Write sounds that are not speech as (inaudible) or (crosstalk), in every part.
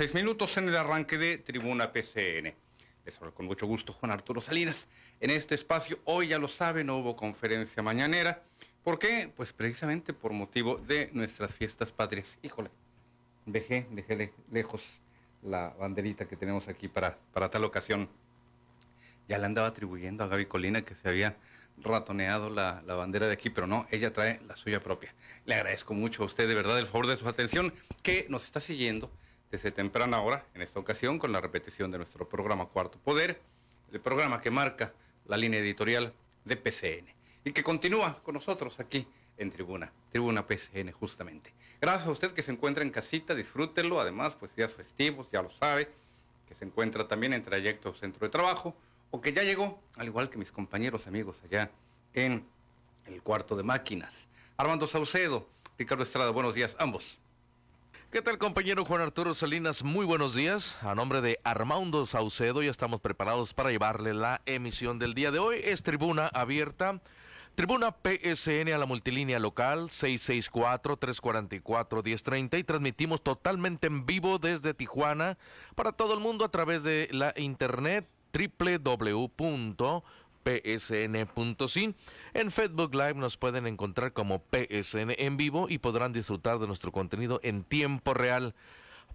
Seis minutos en el arranque de Tribuna PCN. Les hablo con mucho gusto Juan Arturo Salinas. En este espacio, hoy ya lo saben, no hubo conferencia mañanera. ¿Por qué? Pues precisamente por motivo de nuestras fiestas patrias. Híjole, dejé, dejé lejos la banderita que tenemos aquí para, para tal ocasión. Ya le andaba atribuyendo a Gaby Colina que se había ratoneado la, la, bandera de aquí, pero no, ella trae la suya propia. Le agradezco mucho a usted de verdad el favor de su atención que nos está siguiendo desde temprana hora, en esta ocasión con la repetición de nuestro programa Cuarto Poder, el programa que marca la línea editorial de PCN y que continúa con nosotros aquí en Tribuna, Tribuna PCN justamente. Gracias a usted que se encuentra en casita, disfrútelo, además pues días festivos, ya lo sabe, que se encuentra también en trayecto centro de trabajo o que ya llegó, al igual que mis compañeros amigos allá en el cuarto de máquinas. Armando Saucedo, Ricardo Estrada, buenos días ambos. ¿Qué tal compañero Juan Arturo Salinas? Muy buenos días. A nombre de Armando Saucedo ya estamos preparados para llevarle la emisión del día de hoy. Es tribuna abierta. Tribuna PSN a la multilínea local 664-344-1030 y transmitimos totalmente en vivo desde Tijuana para todo el mundo a través de la internet www psn.sin. En Facebook Live nos pueden encontrar como PSN en vivo y podrán disfrutar de nuestro contenido en tiempo real.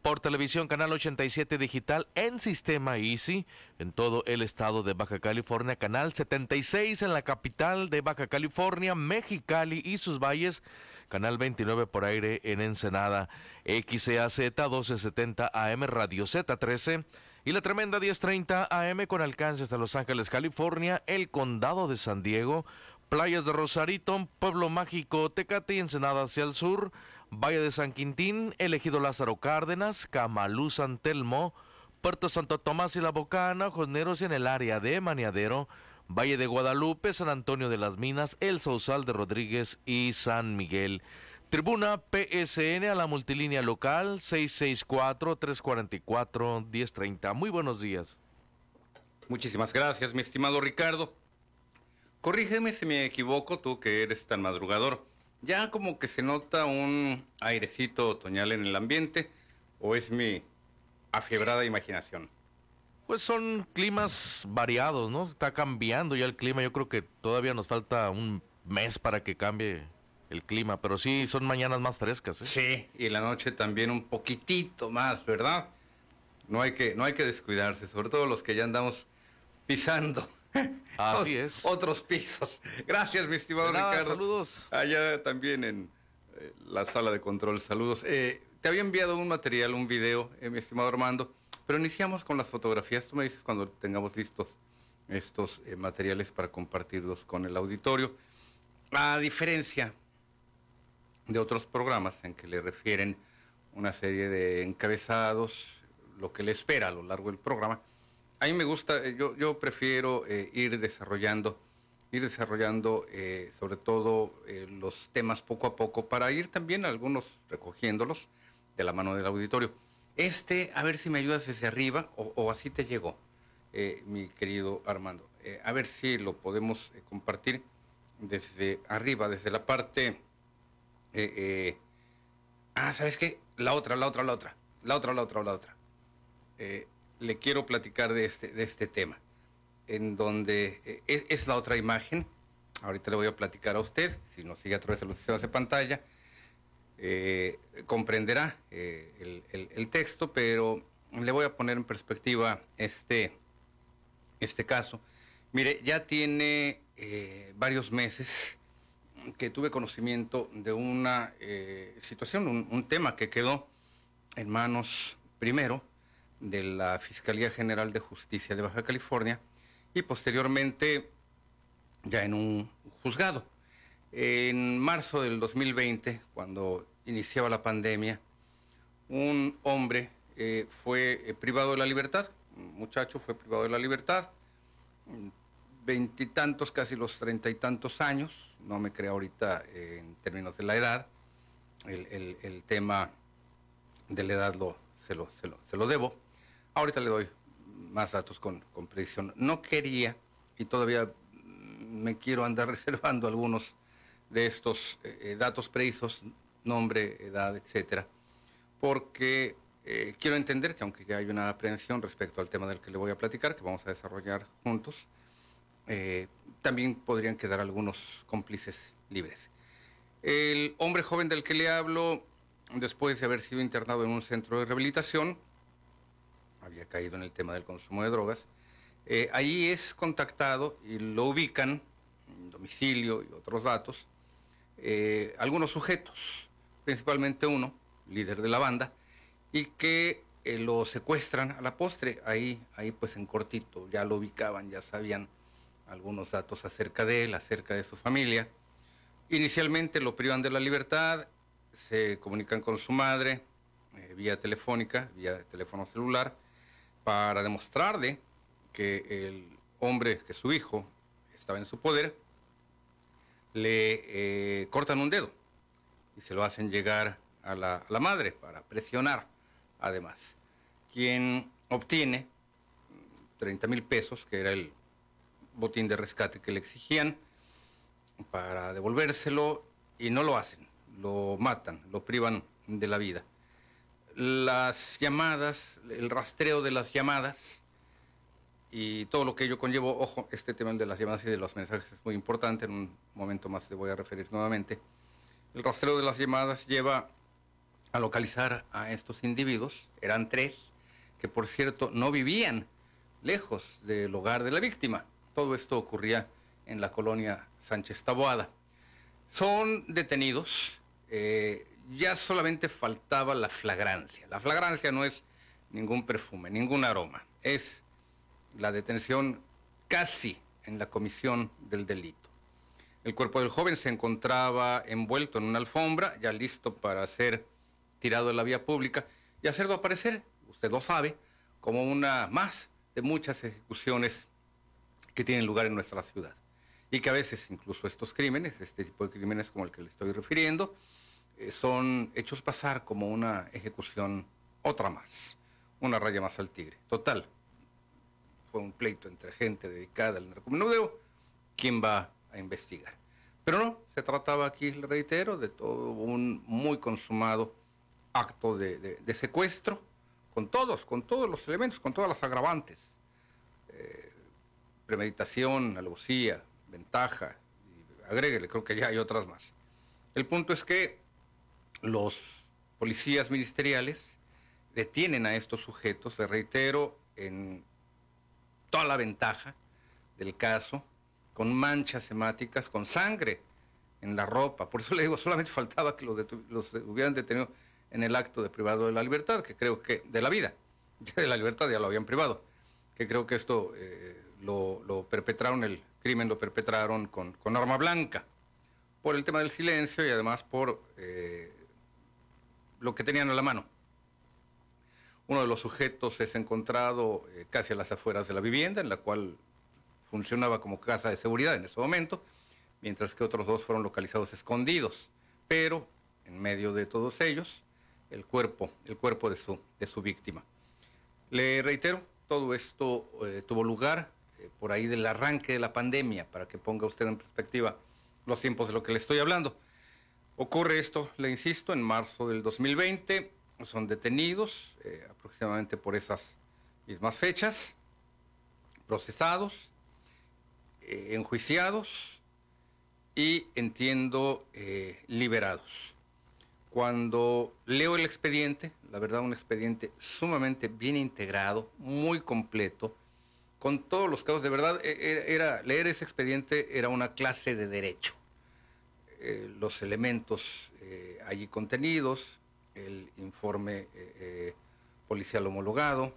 Por televisión, canal 87 digital en sistema Easy en todo el estado de Baja California, canal 76 en la capital de Baja California, Mexicali y sus valles, canal 29 por aire en Ensenada, XAZ 1270 AM, Radio Z13 y la tremenda 1030 AM con alcance hasta Los Ángeles, California, el condado de San Diego, playas de Rosarito, Pueblo Mágico, Tecate y Ensenada hacia el sur, Valle de San Quintín, Elegido Lázaro Cárdenas, Camalú, San Telmo, Puerto Santo Tomás y La Bocana, Josneros en el área de Maniadero, Valle de Guadalupe, San Antonio de las Minas, El Sausal de Rodríguez y San Miguel. Tribuna PSN a la multilínea local 664-344-1030. Muy buenos días. Muchísimas gracias, mi estimado Ricardo. Corrígeme si me equivoco, tú que eres tan madrugador. Ya como que se nota un airecito otoñal en el ambiente, o es mi afiebrada imaginación. Pues son climas variados, ¿no? Está cambiando ya el clima. Yo creo que todavía nos falta un mes para que cambie el clima, pero sí son mañanas más frescas. ¿eh? Sí, y la noche también un poquitito más, ¿verdad? No hay que, no hay que descuidarse, sobre todo los que ya andamos pisando. (laughs) Así es. Otros pisos. Gracias, mi estimado Ricardo. Saludos. Allá también en eh, la sala de control, saludos. Eh, te había enviado un material, un video, mi estimado Armando, pero iniciamos con las fotografías. Tú me dices cuando tengamos listos estos materiales para compartirlos con el auditorio. A diferencia de otros programas en que le refieren una serie de encabezados, lo que le espera a lo largo del programa. A mí me gusta, eh, yo, yo prefiero eh, ir desarrollando, ir desarrollando eh, sobre todo los temas poco a poco para ir también algunos recogiéndolos de la mano del auditorio. Este, a ver si me ayudas desde arriba o, o así te llegó, mi querido Armando. a ver si lo podemos compartir desde arriba, desde la parte eh, eh, ah, ¿sabes qué? La otra, la otra, la otra. La otra, la otra, la otra. Eh, le quiero platicar de este, de este tema, en donde es, la otra imagen. Ahorita le voy a platicar a usted, si nos sigue a través de los sistemas de pantalla, comprenderá el, texto, pero le voy a poner en perspectiva este, este caso. Mire, ya tiene varios meses que tuve conocimiento de una eh, situación, un, tema que quedó en manos primero de la Fiscalía General de Justicia de Baja California y posteriormente ya en un juzgado. En marzo del 2020, cuando iniciaba la pandemia, un hombre eh, fue eh, privado de la libertad, un muchacho fue privado de la libertad, veintitantos, casi los treinta y tantos años, no me creo ahorita en términos de la edad, el, tema de la edad lo, se, lo, se, lo, debo. Ahorita le doy más datos con, con predicción. No quería, y todavía me quiero andar (laughs) reservando algunos de estos eh, eh, datos precisos, nombre, edad, etcétera, porque eh, quiero entender que aunque ya hay una aprehensión respecto al tema del que le voy a platicar, que vamos a desarrollar juntos, también podrían quedar algunos cómplices libres. El hombre joven del que le hablo, después de haber sido internado en un centro de rehabilitación, había caído en el tema del consumo de drogas, eh, ahí es contactado y lo ubican, domicilio y otros datos, eh, algunos sujetos, principalmente uno, líder de la banda, y que eh, lo secuestran a la postre, ahí, ahí pues en cortito, ya lo ubicaban, ya sabían algunos datos acerca de él, acerca de su familia. Inicialmente lo privan de la libertad, se comunican con su madre vía telefónica, vía teléfono celular, para demostrarle que el hombre, que su hijo, estaba en su poder, le eh, cortan un dedo y se lo hacen llegar a la, madre para presionar, además, quien obtiene 30 mil pesos, que era el botín de rescate que le exigían, para devolvérselo y no lo hacen, lo matan, lo privan de la vida. Las llamadas, el rastreo de las llamadas, y todo lo que ello conllevó. Ojo, este tema de las llamadas y de los mensajes es muy importante, en un momento más te voy a referir nuevamente. El rastreo de las llamadas lleva a localizar a estos individuos, eran tres, que por cierto no vivían lejos del hogar de la víctima. Todo esto ocurría en la colonia Sánchez Taboada. Son detenidos, eh, ya solamente faltaba la flagrancia. La flagrancia no es ningún perfume, ningún aroma, es la detención casi en la comisión del delito. El cuerpo del joven se encontraba envuelto en una alfombra, ya listo para ser tirado de la vía pública y hacerlo aparecer, usted lo sabe, como una más de muchas ejecuciones que tienen lugar en nuestra ciudad. Y que a veces incluso estos crímenes, este tipo de crímenes como el que le estoy refiriendo, eh, son hechos pasar como una ejecución otra más, una raya más al tigre. Total, fue un pleito entre gente dedicada al narcomenudeo, ¿quién va a investigar? Pero no, se trataba aquí, le reitero, de todo un muy consumado acto de, secuestro, con todos, con todos los elementos, con todas las agravantes. Eh, premeditación, alevosía, ventaja, y agréguele, creo que ya hay otras más. El punto es que los policías ministeriales detienen a estos sujetos, le reitero, en toda la ventaja del caso, con manchas hemáticas, con sangre en la ropa. Por eso le digo, solamente faltaba que los, hubieran detenido en el acto de privado de la libertad, que creo que, de la vida, ya (laughs) de la libertad ya lo habían privado, que creo que esto eh, lo, perpetraron, el crimen lo perpetraron con, con, arma blanca, por el tema del silencio y además por eh, lo que tenían a la mano. Uno de los sujetos es encontrado eh, casi a las afueras de la vivienda, en la cual funcionaba como casa de seguridad en ese momento, mientras que otros dos fueron localizados escondidos. Pero en medio de todos ellos, el cuerpo, el cuerpo de su, de su víctima. Le reitero, todo esto eh, tuvo lugar eh, por ahí del arranque de la pandemia, para que ponga usted en perspectiva los tiempos de lo que le estoy hablando. Ocurre esto, le insisto, en marzo del 2020 son detenidos eh, aproximadamente por esas mismas fechas, procesados, eh, enjuiciados y entiendo eh, liberados. Cuando leo el expediente, la verdad un expediente sumamente bien integrado, muy completo, con todos los casos, de verdad, e, e, era, leer ese expediente era una clase de derecho. los elementos allí contenidos, el informe eh, eh, policial homologado,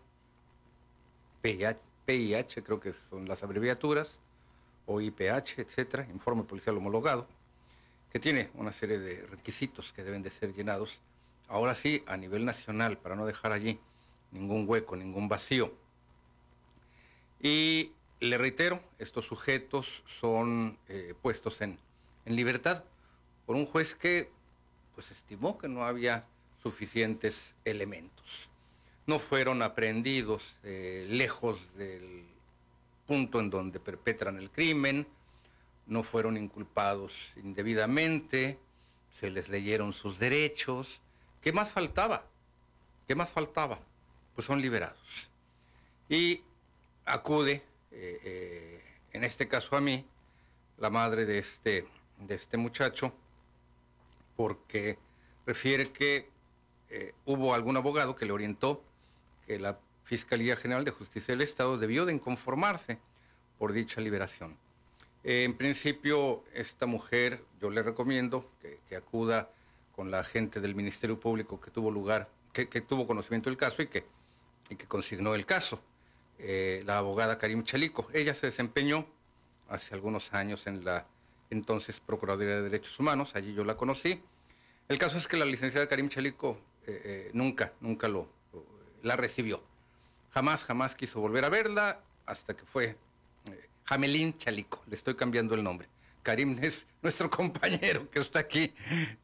PIH, creo que son las abreviaturas, o IPH, etcétera, informe policial homologado, que tiene una serie de requisitos que deben de ser llenados, ahora sí, a nivel nacional, para no dejar allí ningún hueco, ningún vacío. Y le reitero, estos sujetos son eh, puestos en, en libertad por un juez que pues estimó que no había suficientes elementos. No fueron aprehendidos eh, lejos del punto en donde perpetran el crimen, no fueron inculpados indebidamente, se les leyeron sus derechos. ¿Qué más faltaba? ¿Qué más faltaba? Pues son liberados. Y acude, eh, eh, en este caso a mí, la madre de este, de este muchacho, porque refiere que eh, hubo algún abogado que le orientó que la Fiscalía General de Justicia del Estado debió de inconformarse por dicha liberación. En principio, esta mujer, yo le recomiendo que, acuda con la gente del Ministerio Público que tuvo lugar, que, tuvo conocimiento del caso y que, y que consignó el caso. Eh, la abogada Karim Chalico. Ella se desempeñó hace algunos años en la entonces Procuraduría de Derechos Humanos, allí yo la conocí. El caso es que la licenciada Karim Chalico eh, nunca, nunca lo, la recibió. Jamás, jamás quiso volver a verla hasta que fue eh, Jamelín Chalico. Le estoy cambiando el nombre. Karim (laughs) es nuestro compañero que está aquí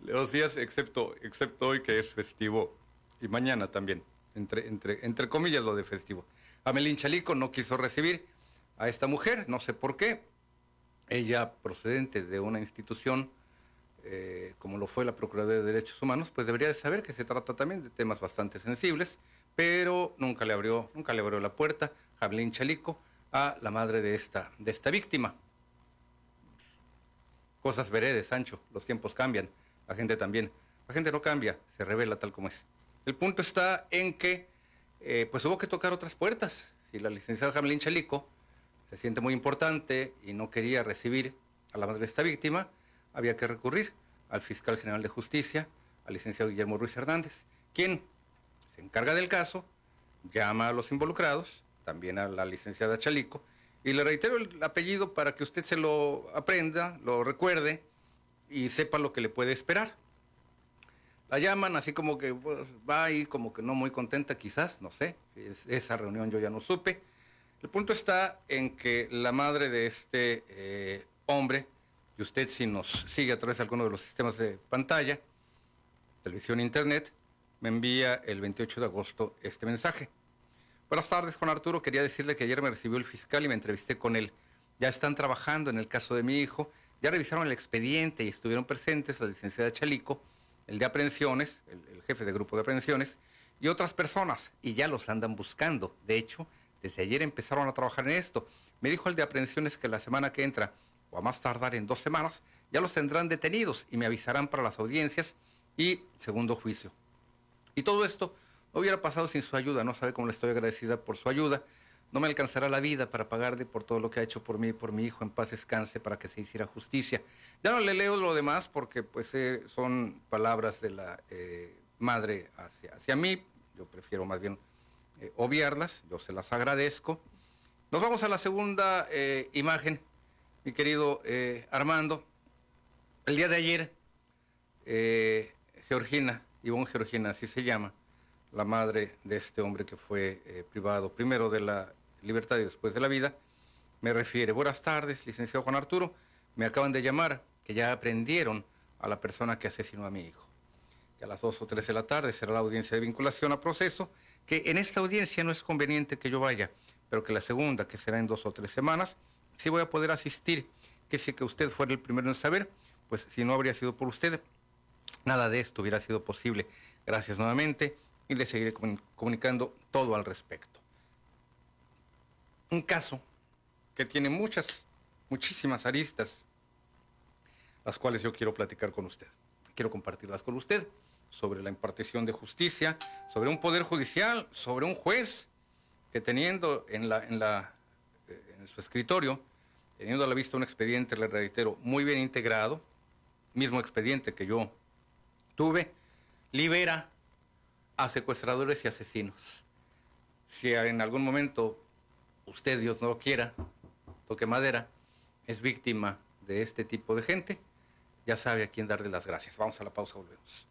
los días, excepto, excepto hoy que es festivo y mañana también, entre, entre, entre comillas lo de festivo. Jamelín Chalico no quiso recibir a esta mujer, no sé por qué. Ella procedente de una institución eh, como lo fue la Procuraduría de Derechos Humanos, pues debería de saber que se trata también de temas bastante sensibles pero nunca le abrió, nunca le abrió la puerta Jablín Chalico a la madre de esta, de esta víctima. Cosas veredes, Sancho, los tiempos cambian, la gente también. La gente no cambia, se revela tal como es. El punto está en que eh, pues hubo que tocar otras puertas. Si la licenciada Jamelín Chalico se siente muy importante y no quería recibir a la madre de esta víctima, había que recurrir al fiscal general de justicia, al licenciado Guillermo Ruiz Hernández, quien se encarga del caso, llama a los involucrados, también a la licenciada Chalico, y le reitero el apellido para que usted se lo aprenda, lo recuerde y sepa lo que le puede esperar. La llaman así como que pues, va ahí como que no muy contenta quizás, no sé, esa reunión yo ya no supe. El punto está en que la madre de este eh, hombre, y usted si nos sigue a través de alguno de los sistemas de pantalla, televisión, internet, me envía el 28 de agosto este mensaje. Buenas tardes, Juan Arturo. Quería decirle que ayer me recibió el fiscal y me entrevisté con él. Ya están trabajando en el caso de mi hijo, ya revisaron el expediente y estuvieron presentes la licenciada Chalico, el de aprehensiones, el, jefe de grupo de aprehensiones, y otras personas, y ya los andan buscando. De hecho, desde ayer empezaron a trabajar en esto. Me dijo el de aprehensiones que la semana que entra, o a más tardar en dos semanas, ya los tendrán detenidos y me avisarán para las audiencias y segundo juicio. Y todo esto no hubiera pasado sin su ayuda, no sabe cómo le estoy agradecida por su ayuda. No me alcanzará la vida para pagarle por todo lo que ha hecho por mí y por mi hijo. En paz descanse para que se hiciera justicia. Ya no le leo lo demás porque pues eh, son palabras de la eh, madre hacia, hacia mí. Yo prefiero más bien eh, obviarlas. Yo se las agradezco. Nos vamos a la segunda imagen, mi querido Armando. El día de ayer, Georgina Ivonne Georgina, así se llama, la madre de este hombre que fue privado primero de la libertad y después de la vida, me refiere, buenas tardes, licenciado Juan Arturo, me acaban de llamar que ya aprendieron a la persona que asesinó a mi hijo, que a las 2 o 3 de la tarde será la audiencia de vinculación a proceso, que en esta audiencia no es conveniente que yo vaya, pero que la segunda, que será en dos o tres semanas, sí voy a poder asistir, que si que usted fuera el primero en saber, pues si no habría sido por usted, Nada de esto hubiera sido posible. Gracias nuevamente y le seguiré comunicando todo al respecto. Un caso que tiene muchas, muchísimas aristas, las cuales yo quiero platicar con usted. Quiero compartirlas con usted sobre la impartición de justicia, sobre un poder judicial, sobre un juez que teniendo en, la, en, la, eh, en su escritorio, teniendo a la vista un expediente, le reitero, muy bien integrado, mismo expediente que yo tuve, libera a secuestradores y asesinos. Si en algún momento usted, Dios no lo quiera, toque madera, es víctima de este tipo de gente, ya sabe a quién darle las gracias. Vamos a la pausa, volvemos.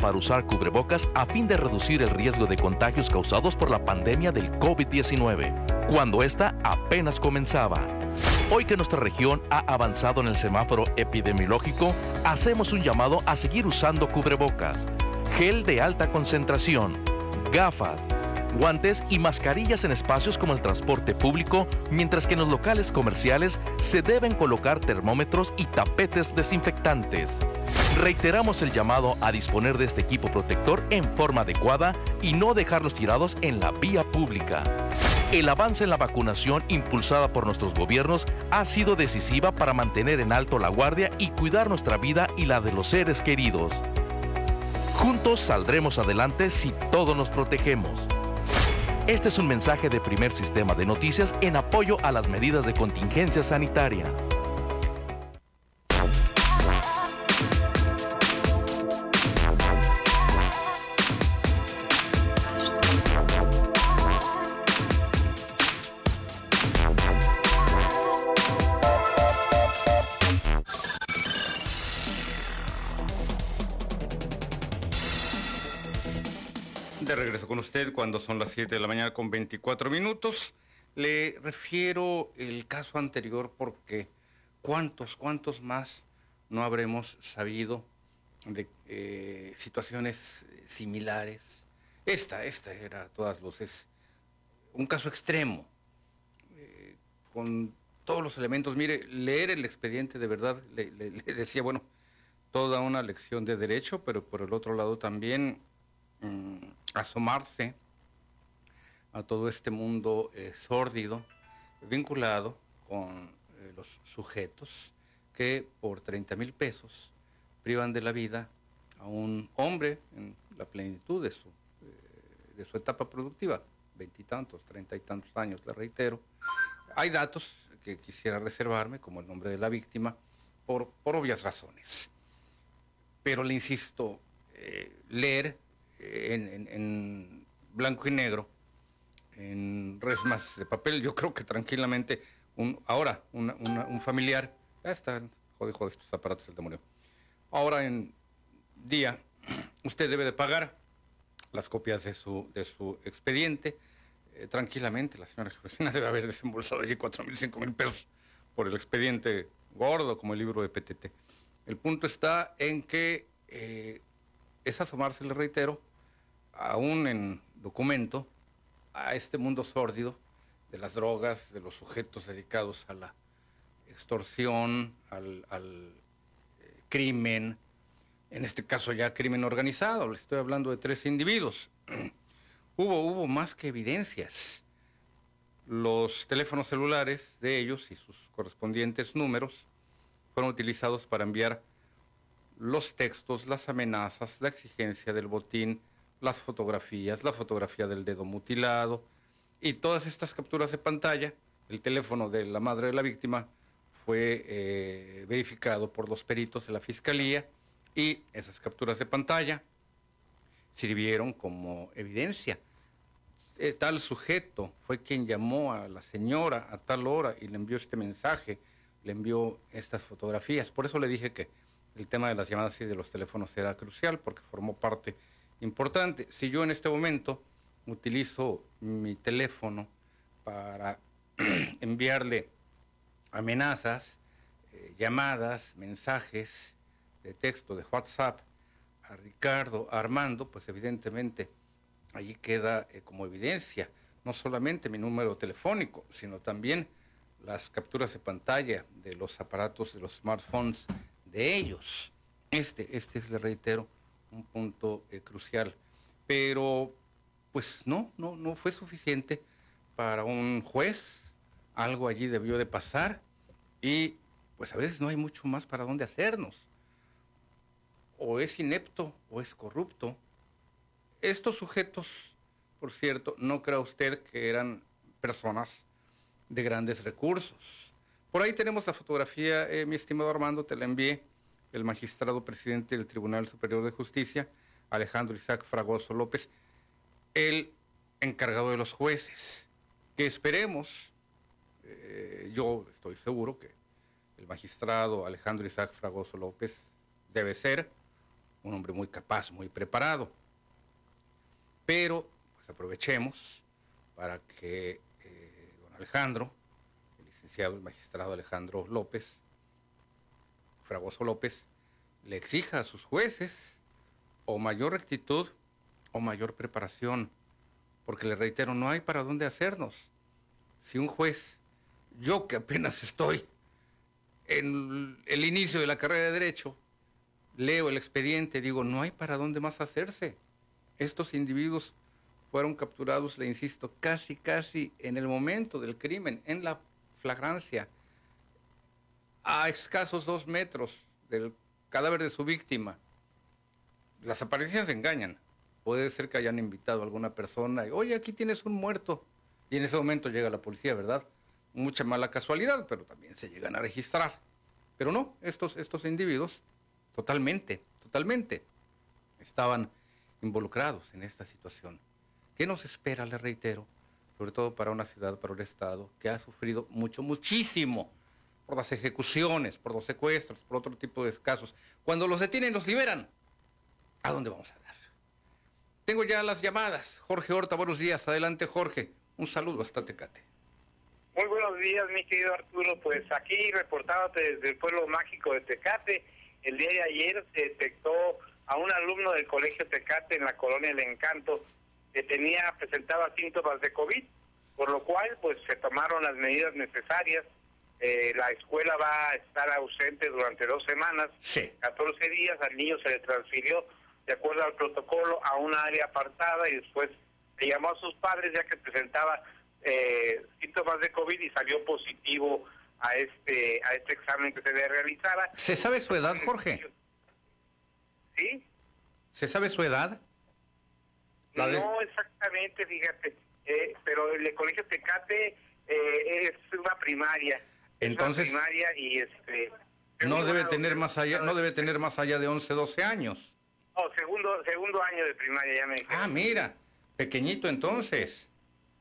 Para usar cubrebocas a fin de reducir el riesgo de contagios causados por la pandemia del COVID-19, cuando esta apenas comenzaba. Hoy que nuestra región ha avanzado en el semáforo epidemiológico, hacemos un llamado a seguir usando cubrebocas, gel de alta concentración, gafas, guantes y mascarillas en espacios como el transporte público, mientras que en los locales comerciales se deben colocar termómetros y tapetes desinfectantes. Reiteramos el llamado a disponer de este equipo protector en forma adecuada y no dejarlos tirados en la vía pública. El avance en la vacunación impulsada por nuestros gobiernos ha sido decisiva para mantener en alto la guardia y cuidar nuestra vida y la de los seres queridos. Juntos saldremos adelante si todos nos protegemos. Este es un mensaje de primer sistema de noticias en apoyo a las medidas de contingencia sanitaria. Cuando son las 7 de la mañana con 24 minutos. Le refiero el caso anterior porque cuántos, cuántos más no habremos sabido de eh, situaciones similares. Esta, esta era a todas luces un caso extremo, eh, con todos los elementos. Mire, leer el expediente de verdad, le, decía, bueno, toda una lección de derecho, pero por el otro lado también mm, asomarse a todo este mundo eh, sórdido, vinculado con eh, los sujetos que por 30 mil pesos privan de la vida a un hombre en la plenitud de su, eh, de su etapa productiva, veintitantos, treinta y tantos años, le reitero. Hay datos que quisiera reservarme, como el nombre de la víctima, por, por obvias razones. Pero le insisto, eh, leer en, blanco y negro, en resmas de papel, yo creo que tranquilamente, un, ahora un familiar, ya está, jode, jode estos aparatos el demonio. Ahora en día, (clears throat) usted debe de pagar las copias de su, de su expediente. Eh, tranquilamente, la señora Georgina (laughs) debe haber desembolsado allí cuatro mil, cinco mil pesos por el expediente gordo como el libro de PTT. El punto está en que eh, es asomarse, le reitero, aún en documento, a este mundo sórdido de las drogas, de los sujetos dedicados a la extorsión, al, eh, crimen, en este caso ya crimen organizado, le estoy hablando de tres individuos. (clears throat) hubo, hubo más que evidencias. Los teléfonos celulares de ellos y sus correspondientes números fueron utilizados para enviar los textos, las amenazas, la exigencia del botín, las fotografías, la fotografía del dedo mutilado y todas estas capturas de pantalla. El teléfono de la madre de la víctima fue eh, verificado por los peritos de la fiscalía y esas capturas de pantalla sirvieron como evidencia. Eh, tal sujeto fue quien llamó a la señora a tal hora y le envió este mensaje, le envió estas fotografías. Por eso le dije que el tema de las llamadas y de los teléfonos era crucial porque formó parte importante. Si yo en este momento utilizo mi teléfono para (clears throat) enviarle amenazas, eh, llamadas, mensajes, de texto de WhatsApp a Ricardo, a Armando, pues evidentemente allí queda eh, como evidencia no solamente mi número telefónico, sino también las capturas de pantalla de los aparatos, de los smartphones de ellos. Este, este es, le reitero, un punto eh, crucial. Pero, pues no, no, no fue suficiente para un juez. Algo allí debió de pasar y pues a veces no hay mucho más para dónde hacernos o es inepto o es corrupto. Estos sujetos, por cierto, no crea usted que eran personas de grandes recursos. Por ahí tenemos la fotografía, eh, mi estimado Armando, te la envié, el magistrado presidente del Tribunal Superior de Justicia, Alejandro Isaac Fragoso López, el encargado de los jueces, que esperemos, eh, yo estoy seguro que el magistrado Alejandro Isaac Fragoso López debe ser un hombre muy capaz, muy preparado. Pero pues aprovechemos para que eh, don Alejandro, el licenciado, el magistrado Alejandro López, Fragoso López, le exija a sus jueces o mayor rectitud o mayor preparación. Porque le reitero, no hay para dónde hacernos. Si un juez, yo que apenas estoy en el inicio de la carrera de derecho, leo el expediente, digo, no hay para dónde más hacerse. Estos individuos fueron capturados, le insisto, casi, casi en el momento del crimen, en la flagrancia, a escasos dos metros del cadáver de su víctima. Las apariencias engañan. Puede ser que hayan invitado a alguna persona y, oye, aquí tienes un muerto. Y en ese momento llega la policía, ¿verdad? Mucha mala casualidad, pero también se llegan a registrar. Pero no, estos, estos individuos totalmente, totalmente, estaban involucrados en esta situación. ¿Qué nos espera, le reitero, sobre todo para una ciudad, para un Estado que ha sufrido mucho, muchísimo por las ejecuciones, por los secuestros, por otro tipo de casos? Cuando los detienen, los liberan. ¿A dónde vamos a dar? Tengo ya las llamadas. Jorge Horta, buenos días. Adelante, Jorge. Un saludo hasta Tecate. Muy buenos días, mi querido Arturo. Pues aquí reportándote desde el pueblo mágico de Tecate el día de ayer se detectó a un alumno del Colegio Tecate en la colonia El Encanto que tenía, presentaba síntomas de COVID. por lo cual pues se tomaron las medidas necesarias. Eh, la escuela va a estar ausente durante dos semanas, Sí. 14 días, al niño se le transfirió de acuerdo al protocolo a una área apartada y después le llamó a sus padres ya que presentaba eh, síntomas de COVID y salió positivo a este a este examen que se le realizara. ¿Se sabe su edad, Jorge? ¿Sí? ¿Se sabe su edad? La de- No exactamente, fíjate, eh, pero el colegio Tecate eh, es una primaria. Una Entonces- primaria y este No debe tener más allá, no debe tener más allá de 11, 12 años. No, segundo segundo año de primaria ya me dijeron. Ah, mira, pequeñito entonces.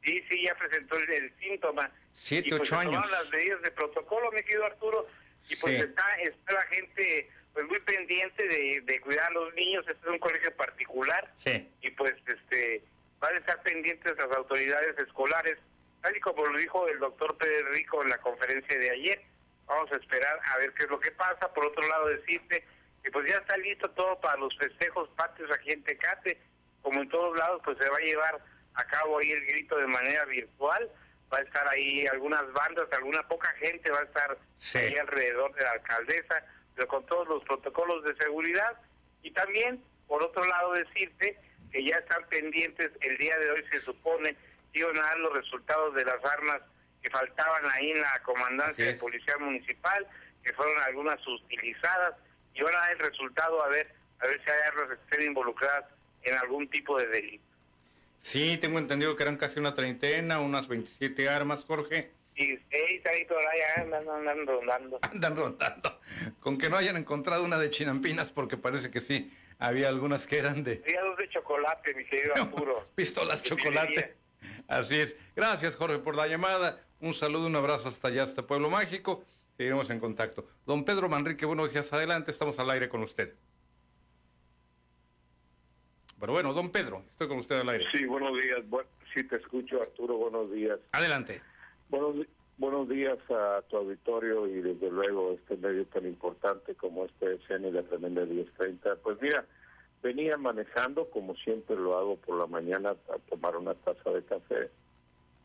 Sí, sí, ya presentó el, el síntoma. Siete, pues, ocho años. las medidas de protocolo, mi querido Arturo, y pues Sí. está, está la gente pues muy pendiente de, de cuidar a los niños. Este es un colegio particular Sí. y pues este van a estar pendientes las autoridades escolares, tal y como lo dijo el doctor Pérez Rico en la conferencia de ayer. Vamos a esperar a ver qué es lo que pasa. Por otro lado, decirte que pues ya está listo todo para los festejos patrios aquí en Tecate. Como en todos lados, pues se va a llevar a cabo ahí el grito de manera virtual. Va a estar ahí algunas bandas, alguna poca gente va a estar Sí. ahí alrededor de la alcaldesa, pero con todos los protocolos de seguridad. Y también, por otro lado, decirte que ya están pendientes, el día de hoy se supone iban a dar los resultados de las armas que faltaban ahí en la comandancia de policía municipal, que fueron algunas utilizadas, y van a dar el resultado a ver, a ver si hay armas que estén involucradas en algún tipo de delito. Sí, tengo entendido que eran casi una treintena, unas 27 armas, Jorge. Y seis ahí todavía andan, andan rondando. (laughs) Andan rondando. Con que no hayan encontrado una de chinampinas, porque parece que sí, había algunas que eran de Sería dos de chocolate, mi querido (laughs) Arturo. pistolas chocolate. Así es. Gracias, Jorge, por la llamada. Un saludo, un abrazo hasta allá, hasta Pueblo Mágico. Seguiremos en contacto. Don Pedro Manrique, buenos días. Adelante, estamos al aire con usted. Pero bueno, don Pedro, estoy con usted al aire. Sí, buenos días. Bu- sí, te escucho, Arturo. Buenos días. Adelante. Buenos, buenos días a tu auditorio y desde luego este medio tan importante como este CN de Tremenda 1030. Pues mira, venía manejando como siempre lo hago por la mañana a tomar una taza de café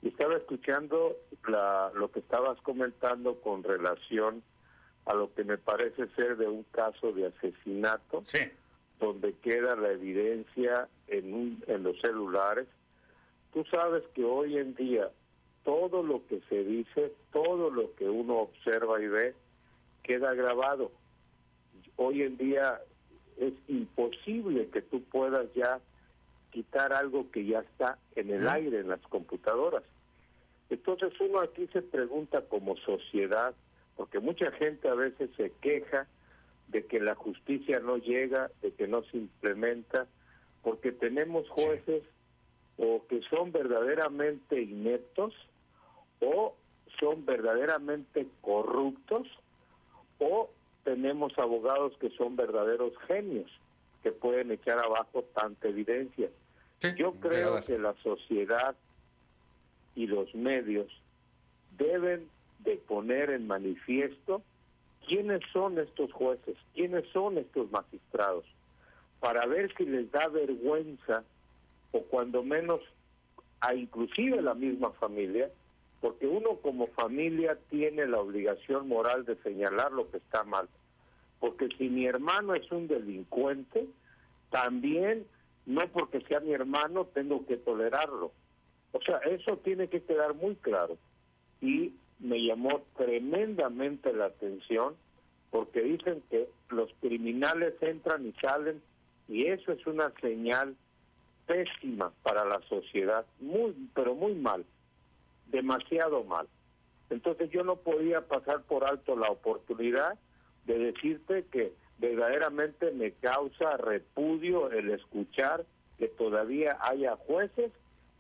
y estaba escuchando la, lo que estabas comentando con relación a lo que me parece ser de un caso de asesinato Sí. donde queda la evidencia en, un- en los celulares. Tú sabes que hoy en día todo lo que se dice, todo lo que uno observa y ve, queda grabado. Hoy en día es imposible que tú puedas ya quitar algo que ya está en el aire en las computadoras. Entonces uno aquí se pregunta como sociedad, porque mucha gente a veces se queja de que la justicia no llega, de que no se implementa, porque tenemos jueces o que son verdaderamente ineptos o son verdaderamente corruptos o tenemos abogados que son verdaderos genios que pueden echar abajo tanta evidencia. Sí, Yo creo que la sociedad y los medios deben de poner en manifiesto quiénes son estos jueces, quiénes son estos magistrados, para ver si les da vergüenza o cuando menos a inclusive la misma familia, porque uno como familia tiene la obligación moral de señalar lo que está mal. Porque si mi hermano es un delincuente, también no porque sea mi hermano tengo que tolerarlo. O sea, eso tiene que quedar muy claro. Y me llamó tremendamente la atención porque dicen que los criminales entran y salen y eso es una señal pésima para la sociedad, muy pero muy mal, demasiado mal. Entonces yo no podía pasar por alto la oportunidad de decirte que verdaderamente me causa repudio el escuchar que todavía haya jueces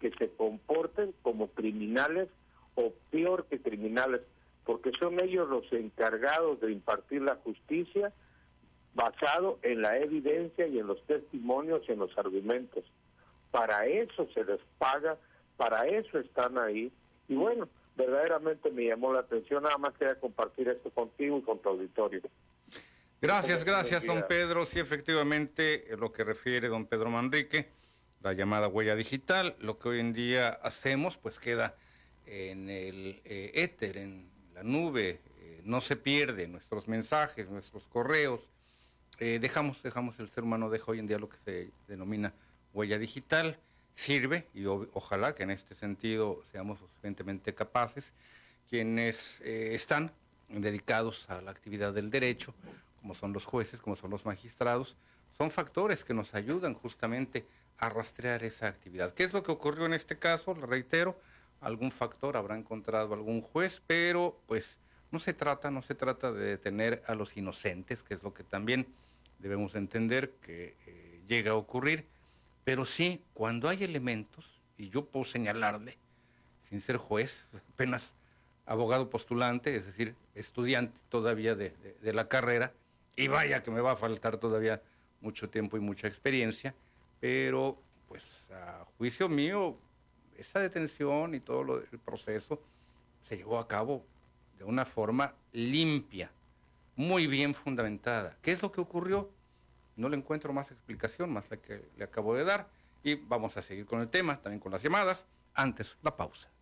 que se comporten como criminales o peor que criminales, porque son ellos los encargados de impartir la justicia basado en la evidencia y en los testimonios y en los argumentos. Para eso se les paga, para eso están ahí. Y bueno, verdaderamente me llamó la atención, nada más quería compartir esto contigo y con tu auditorio. Gracias, gracias, don. Pedro. Sí, efectivamente, eh, lo que refiere don Pedro Manrique, la llamada huella digital, lo que hoy en día hacemos, pues queda en el eh, éter, en la nube, eh, no se pierde nuestros mensajes, nuestros correos. Eh, dejamos, dejamos, el ser humano deja hoy en día lo que se denomina huella digital. Sirve, y ojalá que en este sentido seamos suficientemente capaces, quienes están dedicados a la actividad del derecho, como son los jueces, como son los magistrados, son factores que nos ayudan justamente a rastrear esa actividad. ¿Qué es lo que ocurrió en este caso? Lo reitero, algún factor habrá encontrado algún juez, pero pues no se trata, no se trata de detener a los inocentes, que es lo que también debemos entender que eh, llega a ocurrir, pero sí cuando hay elementos, y yo puedo señalarle, sin ser juez, (laughs) apenas abogado postulante, es decir, estudiante todavía de, la carrera, y vaya que me va a faltar todavía mucho tiempo y mucha experiencia, pero pues a juicio mío esa detención y todo el proceso se llevó a cabo de una forma limpia, muy bien fundamentada. ¿Qué es lo que ocurrió? No le encuentro más explicación, más la que le acabo de dar. Y vamos a seguir con el tema, también con las llamadas. Antes, la pausa.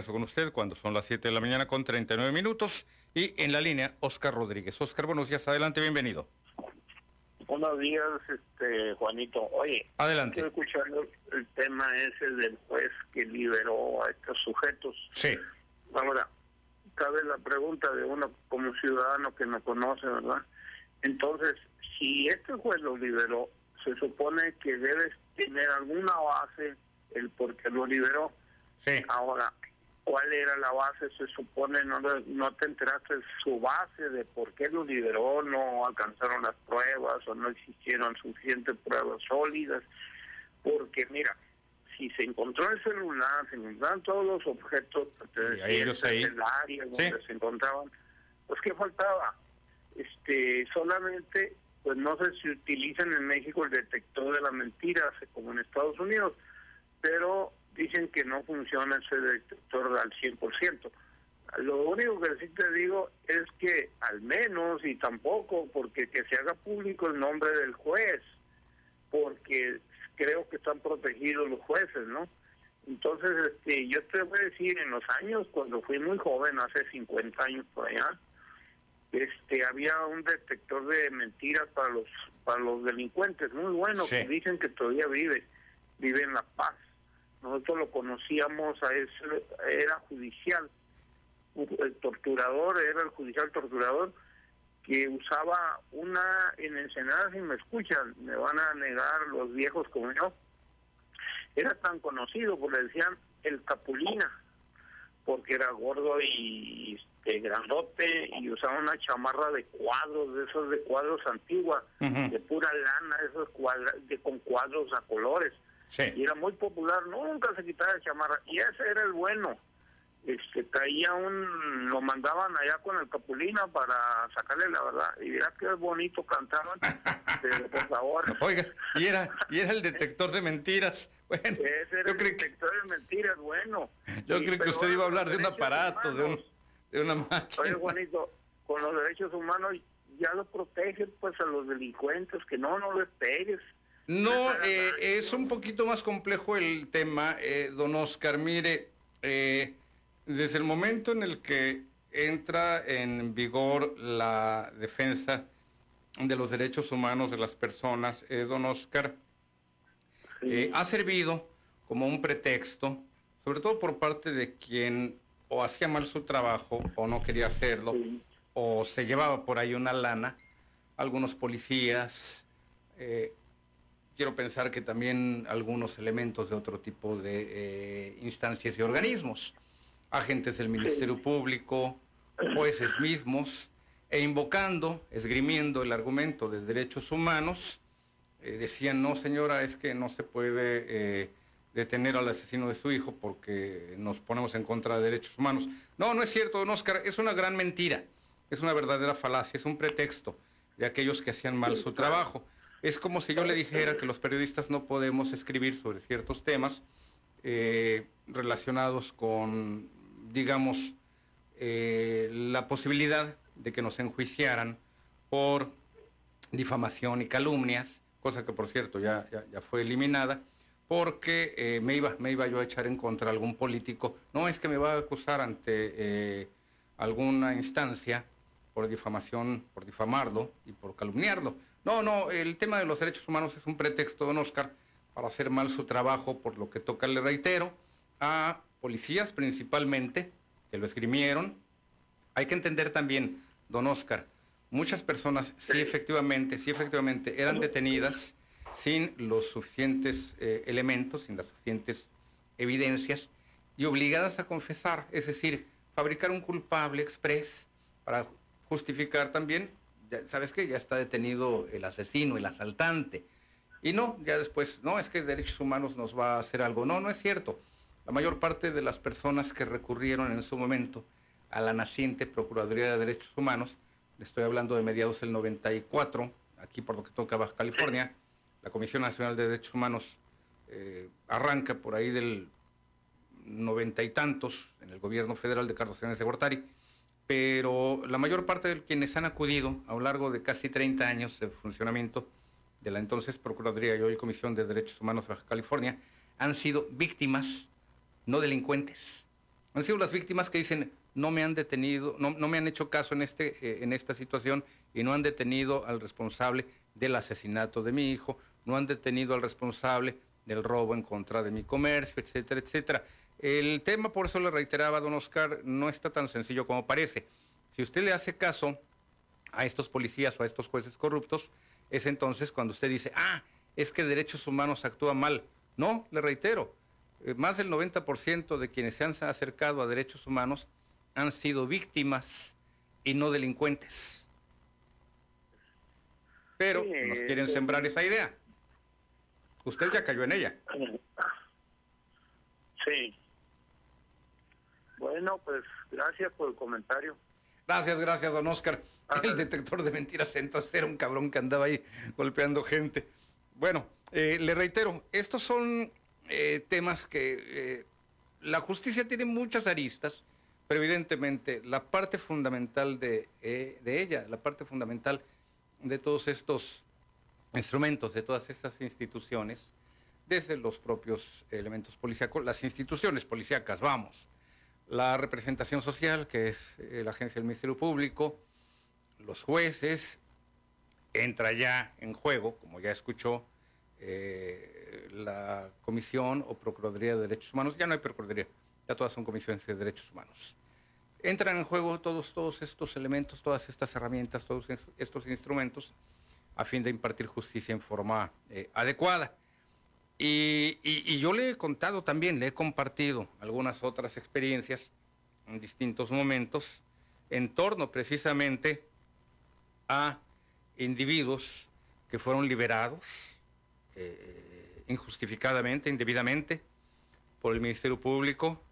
Regreso con usted cuando son las 7 de la mañana con 39 minutos. Y en la línea, Oscar Rodríguez. Oscar, buenos días, adelante, bienvenido. Buenos días, este Juanito. Oye, adelante. Estoy escuchando el tema ese del juez que liberó a estos sujetos. Sí. Ahora, cabe la pregunta de uno como ciudadano que no conoce, ¿verdad? Entonces, si este juez lo liberó, se supone que debes tener alguna base el por qué lo liberó. Sí. Ahora, ¿cuál era la base? Se supone, no, no te enteraste su base de por qué lo liberó, no alcanzaron las pruebas o no existieron suficientes pruebas sólidas. Porque, mira, si se encontró el celular, se encontraron todos los objetos pertenecientes del área donde se encontraban, pues ¿qué faltaba? Este, solamente, pues no sé si utilizan en México el detector de la mentira, como en Estados Unidos, pero dicen que no funciona ese detector al 100%. Lo único que sí te digo es que al menos y tampoco porque que se haga público el nombre del juez, porque creo que están protegidos los jueces, ¿no? Entonces, este, yo te voy a decir, en los años, cuando fui muy joven, hace 50 años por allá, este, había un detector de mentiras para los para los delincuentes, muy bueno, que dicen que todavía vive, vive en La Paz. Nosotros lo conocíamos, a ese, era judicial, el torturador, era el judicial torturador, que usaba una en Ensenada, si me escuchan, me van a negar los viejos como yo, era tan conocido, porque le decían el Capulina, porque era gordo y este, grandote y usaba una chamarra de cuadros, de esos de cuadros antigua, de pura lana, esos cuadros, de, con cuadros a colores. Y era muy popular, nunca se quitaba la chamarra. Y ese era el bueno. Este traía un lo mandaban allá con el Capulina para sacarle la verdad y mira qué bonito cantaban (laughs) pero por favor. Oiga y era y era el (laughs) detector de mentiras bueno ese era el detector de mentiras bueno. yo creo que usted iba a hablar de un aparato de, un, de una máquina. Oye Juanito con los derechos humanos ya lo protegen pues a los delincuentes que no no les pegues no, eh, es un poquito más complejo el tema, eh, don Oscar. Mire, eh, desde el momento en el que entra en vigor la defensa de los derechos humanos de las personas, eh, don Oscar, eh, ha servido como un pretexto, sobre todo por parte de quien o hacía mal su trabajo o no quería hacerlo, o se llevaba por ahí una lana, algunos policías, eh, quiero pensar que también algunos elementos de otro tipo de instancias y organismos agentes del Ministerio Público, jueces mismos, e invocando, esgrimiendo el argumento de derechos humanos, eh, decían, no señora, es que no se puede eh, detener al asesino de su hijo porque nos ponemos en contra de derechos humanos. No, no es cierto, don Oscar, es una gran mentira, es una verdadera falacia, es un pretexto de aquellos que hacían mal su trabajo. Es como si yo le dijera que los periodistas no podemos escribir sobre ciertos temas eh, relacionados con digamos, eh, la posibilidad de que nos enjuiciaran por difamación y calumnias, cosa que por cierto ya, fue eliminada, porque eh, me, iba, me iba yo a echar en contra algún político. No es que me va a acusar ante alguna instancia por difamación, por difamarlo y por calumniarlo. No, no, el tema de los derechos humanos es un pretexto, don Oscar, para hacer mal su trabajo, por lo que toca, le reitero, a policías principalmente, que lo esgrimieron. Hay que entender también, don Oscar, muchas personas sí efectivamente, sí efectivamente eran detenidas sin los suficientes eh, elementos, sin las suficientes evidencias y obligadas a confesar, es decir, fabricar un culpable express para justificar también, ¿sabes qué? Ya está detenido el asesino, el asaltante. Y no, ya después, no, es que Derechos Humanos nos va a hacer algo. No, no es cierto. La mayor parte de las personas que recurrieron en su momento a la naciente Procuraduría de Derechos Humanos, le estoy hablando de mediados del 94, aquí por lo que toca Baja California, la Comisión Nacional de Derechos Humanos eh, arranca por ahí del noventa y tantos en el gobierno federal de Carlos Fernández de Gortari, pero la mayor parte de quienes han acudido a lo largo de casi 30 años de funcionamiento de la entonces Procuraduría y hoy Comisión de Derechos Humanos de Baja California han sido víctimas no delincuentes. Han sido las víctimas que dicen, no me han detenido, no, me han hecho caso en, este, eh, en esta situación y no han detenido al responsable del asesinato de mi hijo, no han detenido al responsable del robo en contra de mi comercio, etcétera, etcétera. El tema, por eso le reiteraba, don Oscar, no está tan sencillo como parece. Si usted le hace caso a estos policías o a estos jueces corruptos, es entonces cuando usted dice, ah, es que derechos humanos actúa mal. No, le reitero, eh, más del 90% de quienes se han acercado a derechos humanos han sido víctimas y no delincuentes. Pero nos quieren sembrar esa idea. Usted ya cayó en ella. Sí. Bueno, pues gracias por el comentario. Gracias, gracias, don Oscar. (laughs) El detector de mentiras entonces era un cabrón que andaba ahí golpeando gente. Bueno, eh, le reitero, estos son eh, temas que eh, la justicia tiene muchas aristas, pero evidentemente la parte fundamental de, de ella, la parte fundamental de todos estos instrumentos, de todas estas instituciones, desde los propios elementos policíacos, las instituciones policíacas, vamos, la representación social, que es la agencia del Ministerio Público, los jueces, entra ya en juego, como ya escuchó, eh, la Comisión o Procuraduría de Derechos Humanos, ya no hay Procuraduría, ya todas son comisiones de derechos humanos. Entran en juego todos, todos estos elementos, todas estas herramientas, todos estos instrumentos a fin de impartir justicia en forma eh, adecuada. Y, yo le he contado también, le he compartido algunas otras experiencias en distintos momentos en torno precisamente a individuos que fueron liberados eh, injustificadamente, indebidamente, por el Ministerio Público,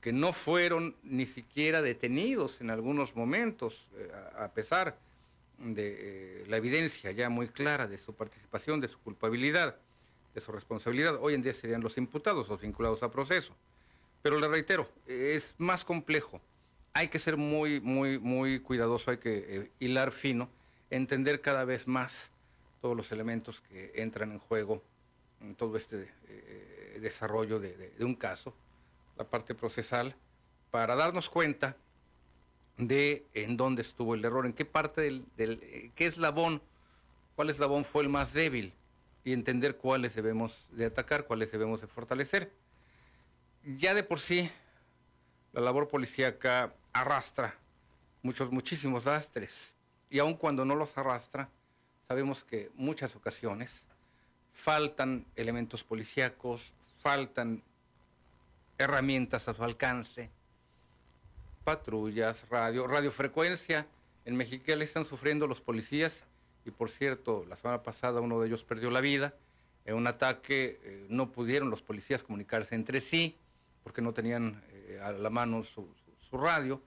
que no fueron ni siquiera detenidos en algunos momentos, eh, a, pesar de eh, la evidencia ya muy clara de su participación, de su culpabilidad, de su responsabilidad. Hoy en día serían los imputados, los vinculados a proceso. Pero le reitero, es más complejo. Hay que ser muy, muy, muy cuidadoso, hay que hilar fino entender cada vez más todos los elementos que entran en juego en todo este eh, desarrollo de, un caso, la parte procesal, para darnos cuenta de en dónde estuvo el error, en qué parte del, del eh, qué eslabón, cuál eslabón fue el más débil y entender cuáles debemos de atacar, cuáles debemos de fortalecer. Ya de por sí, la labor policíaca arrastra muchos, muchísimos lastres y aun cuando no los arrastra, sabemos que muchas ocasiones faltan elementos policíacos, faltan herramientas a su alcance, patrullas, radio, radiofrecuencia. En Mexicali están sufriendo los policías y por cierto, la semana pasada uno de ellos perdió la vida. En un ataque eh, no pudieron los policías comunicarse entre sí porque no tenían eh, a la mano su radio,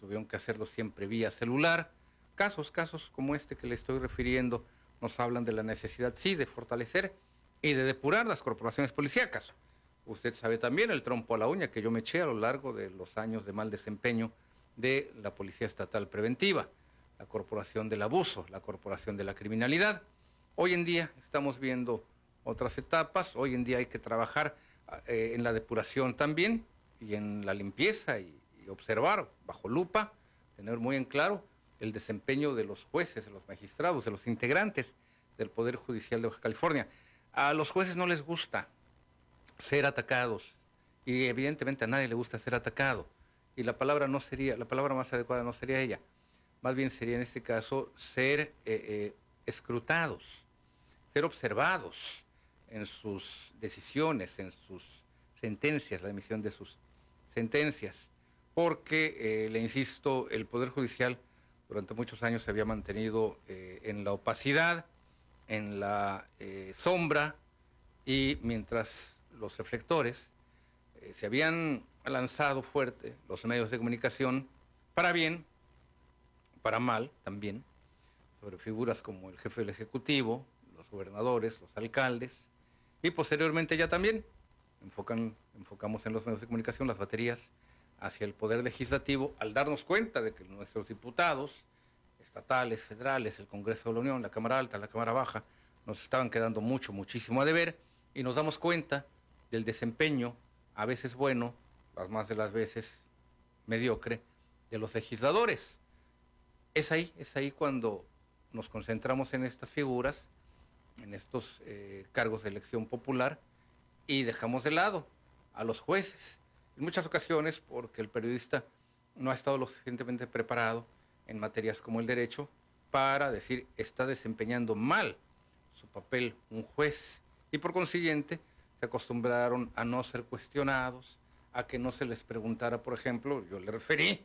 tuvieron que hacerlo siempre vía celular casos, casos como este que le estoy refiriendo, nos hablan de la necesidad, sí, de fortalecer y de depurar las corporaciones policíacas. Usted sabe también el trompo a la uña que yo me eché a lo largo de los años de mal desempeño de la Policía Estatal Preventiva, la Corporación del Abuso, la Corporación de la Criminalidad. Hoy en día estamos viendo otras etapas, hoy en día hay que trabajar eh, en la depuración también y en la limpieza y observar bajo lupa, tener muy en claro el desempeño de los jueces, de los magistrados, de los integrantes del Poder Judicial de Baja California. A los jueces no les gusta ser atacados y evidentemente a nadie le gusta ser atacado. Y la palabra no sería, la palabra más adecuada no sería ella. Más bien sería en este caso ser eh, eh, escrutados, ser observados en sus decisiones, en sus sentencias, la emisión de sus sentencias. Porque, eh, le insisto, el Poder Judicial durante muchos años se había mantenido en la opacidad, en la sombra, y mientras los reflectores se habían lanzado fuerte, los medios de comunicación, para bien, para mal también, sobre figuras como el jefe del Ejecutivo, los gobernadores, los alcaldes, y posteriormente ya también enfocan, enfocamos en los medios de comunicación las baterías hacia el Poder Legislativo al darnos cuenta de que nuestros diputados estatales, federales, el Congreso de la Unión, la Cámara Alta, la Cámara Baja, nos estaban quedando mucho, muchísimo a deber y nos damos cuenta del desempeño, a veces bueno, las más de las veces mediocre, de los legisladores. Es ahí, es ahí cuando nos concentramos en estas figuras, en estos eh, cargos de elección popular, y dejamos de lado a los jueces. En muchas ocasiones, porque el periodista no ha estado lo suficientemente preparado en materias como el derecho para decir está desempeñando mal su papel un juez y por consiguiente se acostumbraron a no ser cuestionados, a que no se les preguntara, por ejemplo, yo le referí,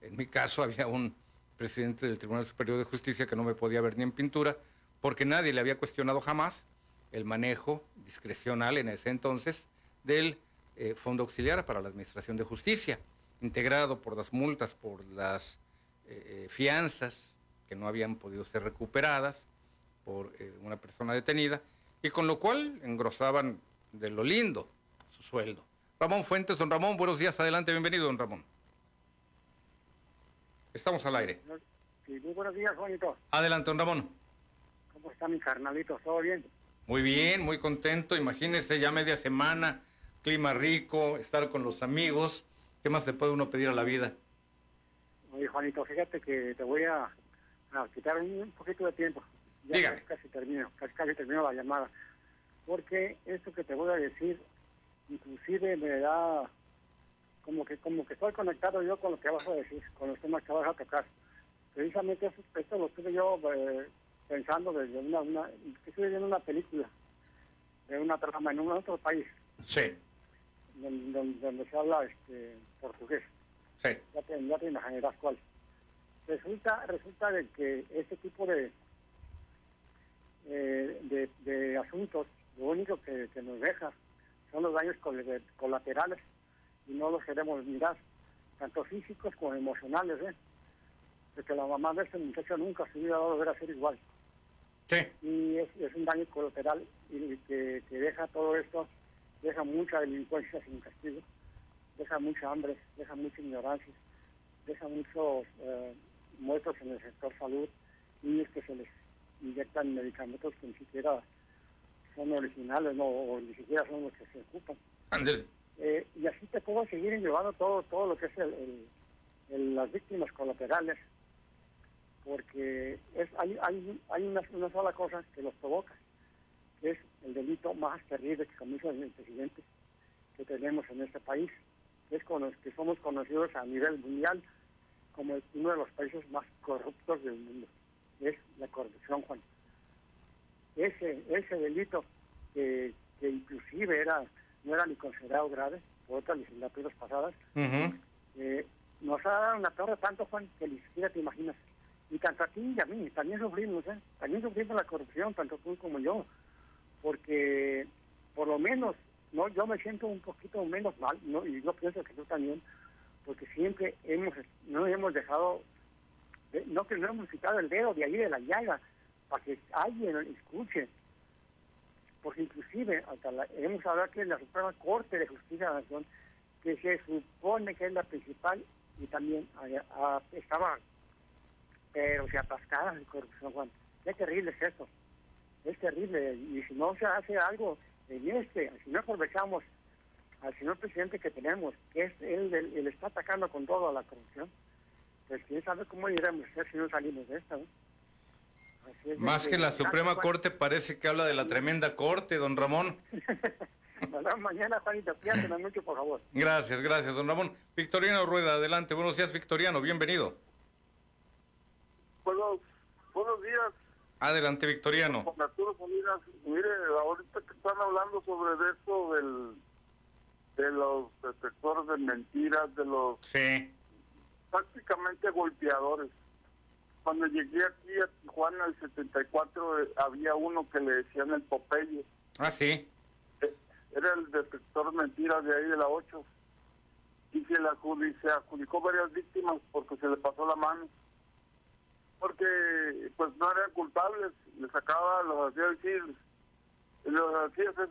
en mi caso había un presidente del Tribunal Superior de Justicia que no me podía ver ni en pintura, porque nadie le había cuestionado jamás el manejo discrecional en ese entonces del eh, Fondo Auxiliar para la Administración de Justicia, integrado por las multas, por las eh, eh, fianzas que no habían podido ser recuperadas por una persona detenida, y con lo cual engrosaban de lo lindo su sueldo. Ramón Fuentes, don Ramón, buenos días, adelante, bienvenido, don Ramón. Estamos al aire. Sí, muy buenos días, Juanito. Adelante, don Ramón. ¿Cómo está mi carnalito? ¿Todo bien? Muy bien, muy contento. Imagínese ya media semana, clima rico, estar con los amigos. ¿Qué más se puede uno pedir a la vida? Oye, Juanito, fíjate que te voy a, quitar un, poquito de tiempo. Ya casi termino, casi, casi termino la llamada. Porque esto que te voy a decir inclusive me da como que como que estoy conectado yo con lo que vas a decir, con los temas que vas a tocar. Precisamente esto lo estuve yo eh, pensando desde una, una estoy viendo una película de una trama en un otro país. Sí. Donde, se habla este portugués. Sí. Ya te, ya te imaginarás cuál. Resulta, resulta de que este tipo de, eh, de, de asuntos, lo único que, que nos deja son los daños colaterales y no los queremos mirar, tanto físicos como emocionales, ¿eh? Porque la mamá de este muchacho nunca se hubiera dado a ser igual. Sí. Y es, un daño colateral y que, deja todo esto, deja mucha delincuencia sin castigo, deja mucha hambre, deja mucha ignorancia, deja muchos eh, muertos en el sector salud, niños que se les inyectan medicamentos que ni siquiera son originales, no, o ni siquiera son los que se ocupan. Eh, y así te puedo seguir llevando todo todo lo que es el, las víctimas colaterales, porque es hay, hay, hay una, una, sola cosa que los provoca, es el delito más terrible que comete el presidente que tenemos en este país, que es con los que somos conocidos a nivel mundial como uno de los países más corruptos del mundo, es la corrupción, Juan. Ese ese delito que, que inclusive era no era ni considerado grave por otras legislaturas pasadas, eh, nos ha dado una torre tanto, Juan, que ni siquiera te imaginas. Y tanto a ti y a mí, también sufrimos, ¿eh? También sufrimos la corrupción, tanto tú como yo. Porque, por lo menos, no yo me siento un poquito menos mal, ¿no? y yo pienso que tú también, porque siempre hemos no hemos dejado, no que no hemos quitado el dedo de ahí de la llaga, para que alguien escuche. Porque inclusive hasta la, hemos hablado que la Suprema Corte de Justicia de la Nación, que se supone que es la principal y también estaba, pero se atascaba en corrupción, Juan. Qué terrible es esto. Es terrible. Y si no se hace algo en este, si no aprovechamos al señor presidente que tenemos, que es él, él, está atacando con todo a la corrupción, pues quién sabe cómo iremos a ser si no salimos de esta. ¿no? Más que la Suprema Corte parece que habla de la tremenda Corte, don Ramón. (laughs) mañana, Juanito, mucho, por favor. Gracias, gracias, don Ramón. Victoriano Rueda, adelante. Buenos días, Victoriano, bienvenido. Buenos, buenos días. Adelante, Victoriano. mire, ahorita que están hablando sobre esto del, de los detectores de mentiras, de los... Sí. Prácticamente golpeadores cuando llegué aquí a Tijuana el 74 eh, había uno que le decían el Popeye. Ah, sí. Eh, era el detector mentiras de ahí de la 8. Y se, la, se adjudicó varias víctimas porque se le pasó la mano. Porque pues no eran culpables, le sacaba, los hacía decir, los hacía ser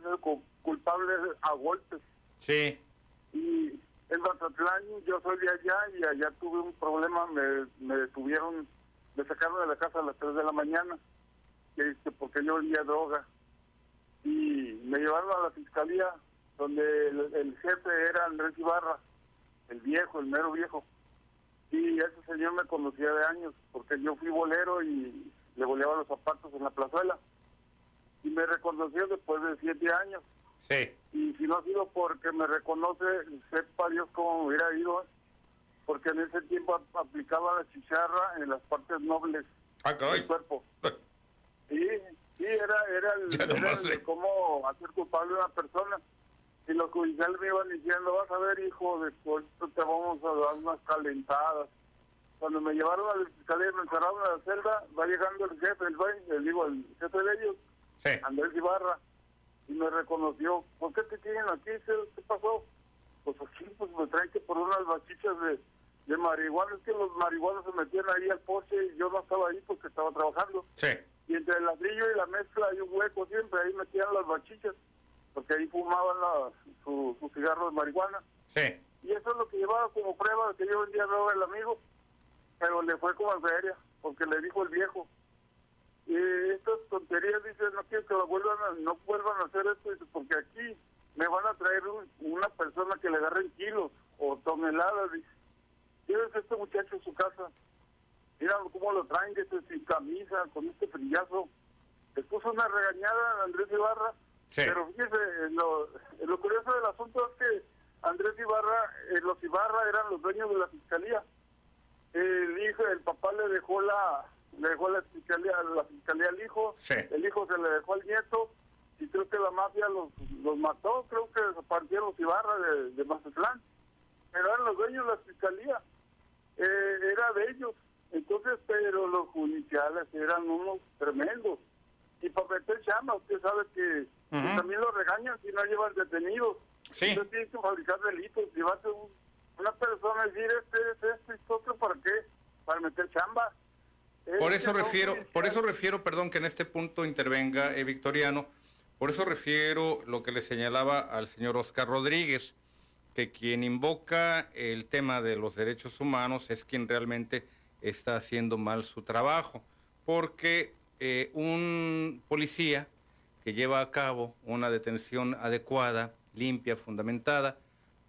culpables a golpes. Sí. Y en Mazatlán yo soy de allá y allá tuve un problema, me, me detuvieron me sacaron de la casa a las 3 de la mañana, este, porque yo olía droga. Y me llevaron a la fiscalía, donde el, jefe era Andrés Ibarra, el viejo, el mero viejo. Y ese señor me conocía de años, porque yo fui bolero y le boleaba los zapatos en la plazuela. Y me reconoció después de siete años. Sí. Y si no ha sido porque me reconoce, sepa Dios cómo me hubiera ido, porque en ese tiempo ap- aplicaba la chicharra en las partes nobles Ah, del cuerpo. Sí, sí, era, era el, Ya era el sé. cómo hacer culpable a una persona. Y los judiciales me iban diciendo, vas a ver, hijo, después te vamos a dar unas calentadas. Cuando me llevaron a la fiscalía y me encerraron en la celda, va llegando el jefe, el el, digo, el jefe de ellos, Sí. Andrés Ibarra, y me reconoció. ¿Por qué te tienen aquí? ¿Qué qué pasó? Pues aquí, pues me traen que por unas bachichas de, de marihuana. Es que los marihuanos se metían ahí al poche y yo no estaba ahí porque estaba trabajando. Sí. Y entre el ladrillo y la mezcla hay un hueco siempre, ahí metían las bachichas, porque ahí fumaban la- su, su cigarro de marihuana. Sí. Y eso es lo que llevaba como prueba de que yo vendía droga al amigo, pero le fue como en feria, porque le dijo el viejo. Y estas tonterías, dice, no quiero que lo vuelvan a, no vuelvan a hacer esto, dice, porque aquí me van a traer un- una persona que le agarren kilos o toneladas, dice. Llévese este muchacho a su casa. Mira cómo lo traen, sin camisa, con este frillazo. Le puso una regañada a Andrés Ibarra, Sí. pero fíjese, lo, lo curioso del asunto es que Andrés Ibarra, eh, los Ibarra eran los dueños de la fiscalía. El hijo, el papá le dejó la, le dejó la fiscalía, la fiscalía al hijo, Sí. el hijo se le dejó al nieto, y creo que la mafia los, los mató, creo que desaparecieron los Ibarra de, de Mazatlán, pero eran los dueños de la fiscalía, eh, era de ellos, entonces, pero los judiciales eran unos tremendos, y para meter chamba, usted sabe que, también los regañan si no llevan detenidos, Sí. tienen que fabricar delitos, llevarse un- una persona y decir este, este, este, este otro, ¿para qué? Para meter chamba. Por Es eso refiero, por eso refiero, perdón, que en este punto intervenga eh, Victoriano, por eso refiero lo que le señalaba al señor Oscar Rodríguez, que quien invoca el tema de los derechos humanos es quien realmente está haciendo mal su trabajo, porque eh, un policía que lleva a cabo una detención adecuada, limpia, fundamentada,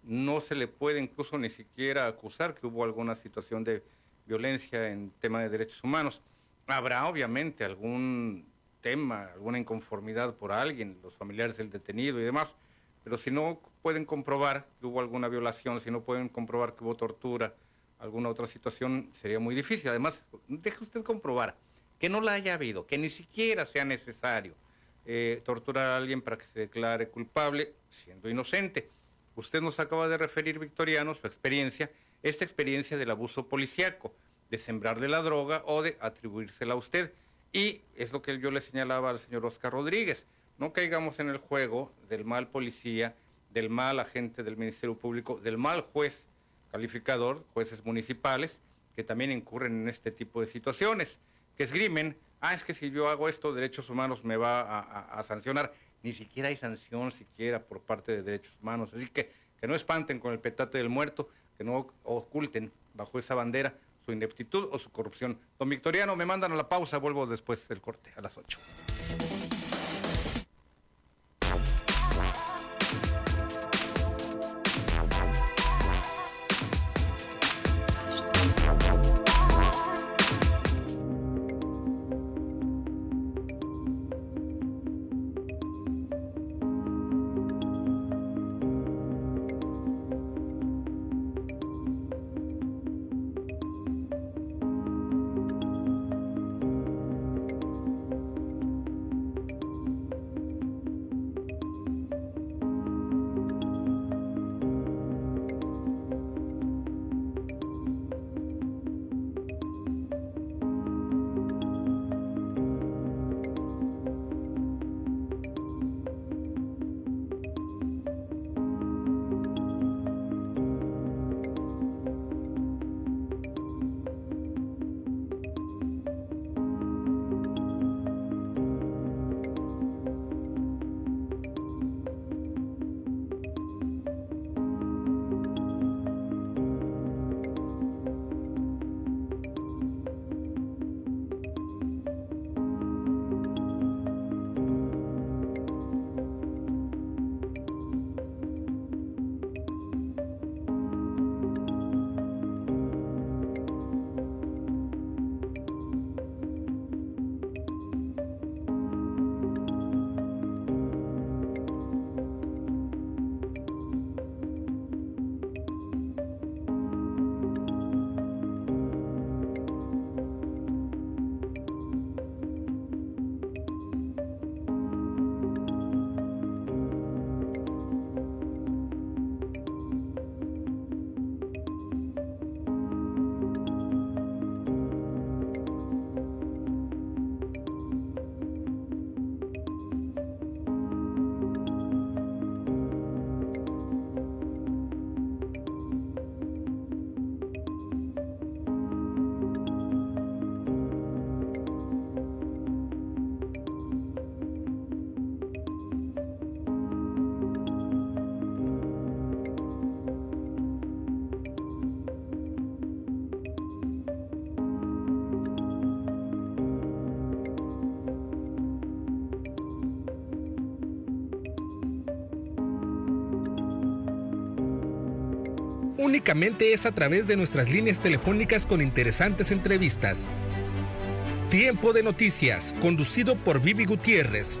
no se le puede incluso ni siquiera acusar que hubo alguna situación de violencia en tema de derechos humanos. Habrá obviamente algún tema, alguna inconformidad por alguien, los familiares del detenido y demás, pero si no pueden comprobar que hubo alguna violación, si no pueden comprobar que hubo tortura, alguna otra situación, sería muy difícil. Además, deje usted comprobar que no la haya habido, que ni siquiera sea necesario eh, torturar a alguien para que se declare culpable siendo inocente. Usted nos acaba de referir, Victoriano, su experiencia, esta experiencia del abuso policíaco, de sembrar de la droga o de atribuírsela a usted. Y es lo que yo le señalaba al señor Oscar Rodríguez. No caigamos en el juego del mal policía, del mal agente del Ministerio Público, del mal juez calificador, jueces municipales, que también incurren en este tipo de situaciones, que esgrimen, ah, es que si yo hago esto, derechos humanos me va a, sancionar. Ni siquiera hay sanción siquiera por parte de derechos humanos. Así que que no espanten con el petate del muerto, que no oculten bajo esa bandera su ineptitud o su corrupción. Don Victoriano, me mandan a la pausa, vuelvo después del corte, a las 8. Es a través de nuestras líneas telefónicas con interesantes entrevistas. Tiempo de Noticias, conducido por Vivi Gutiérrez.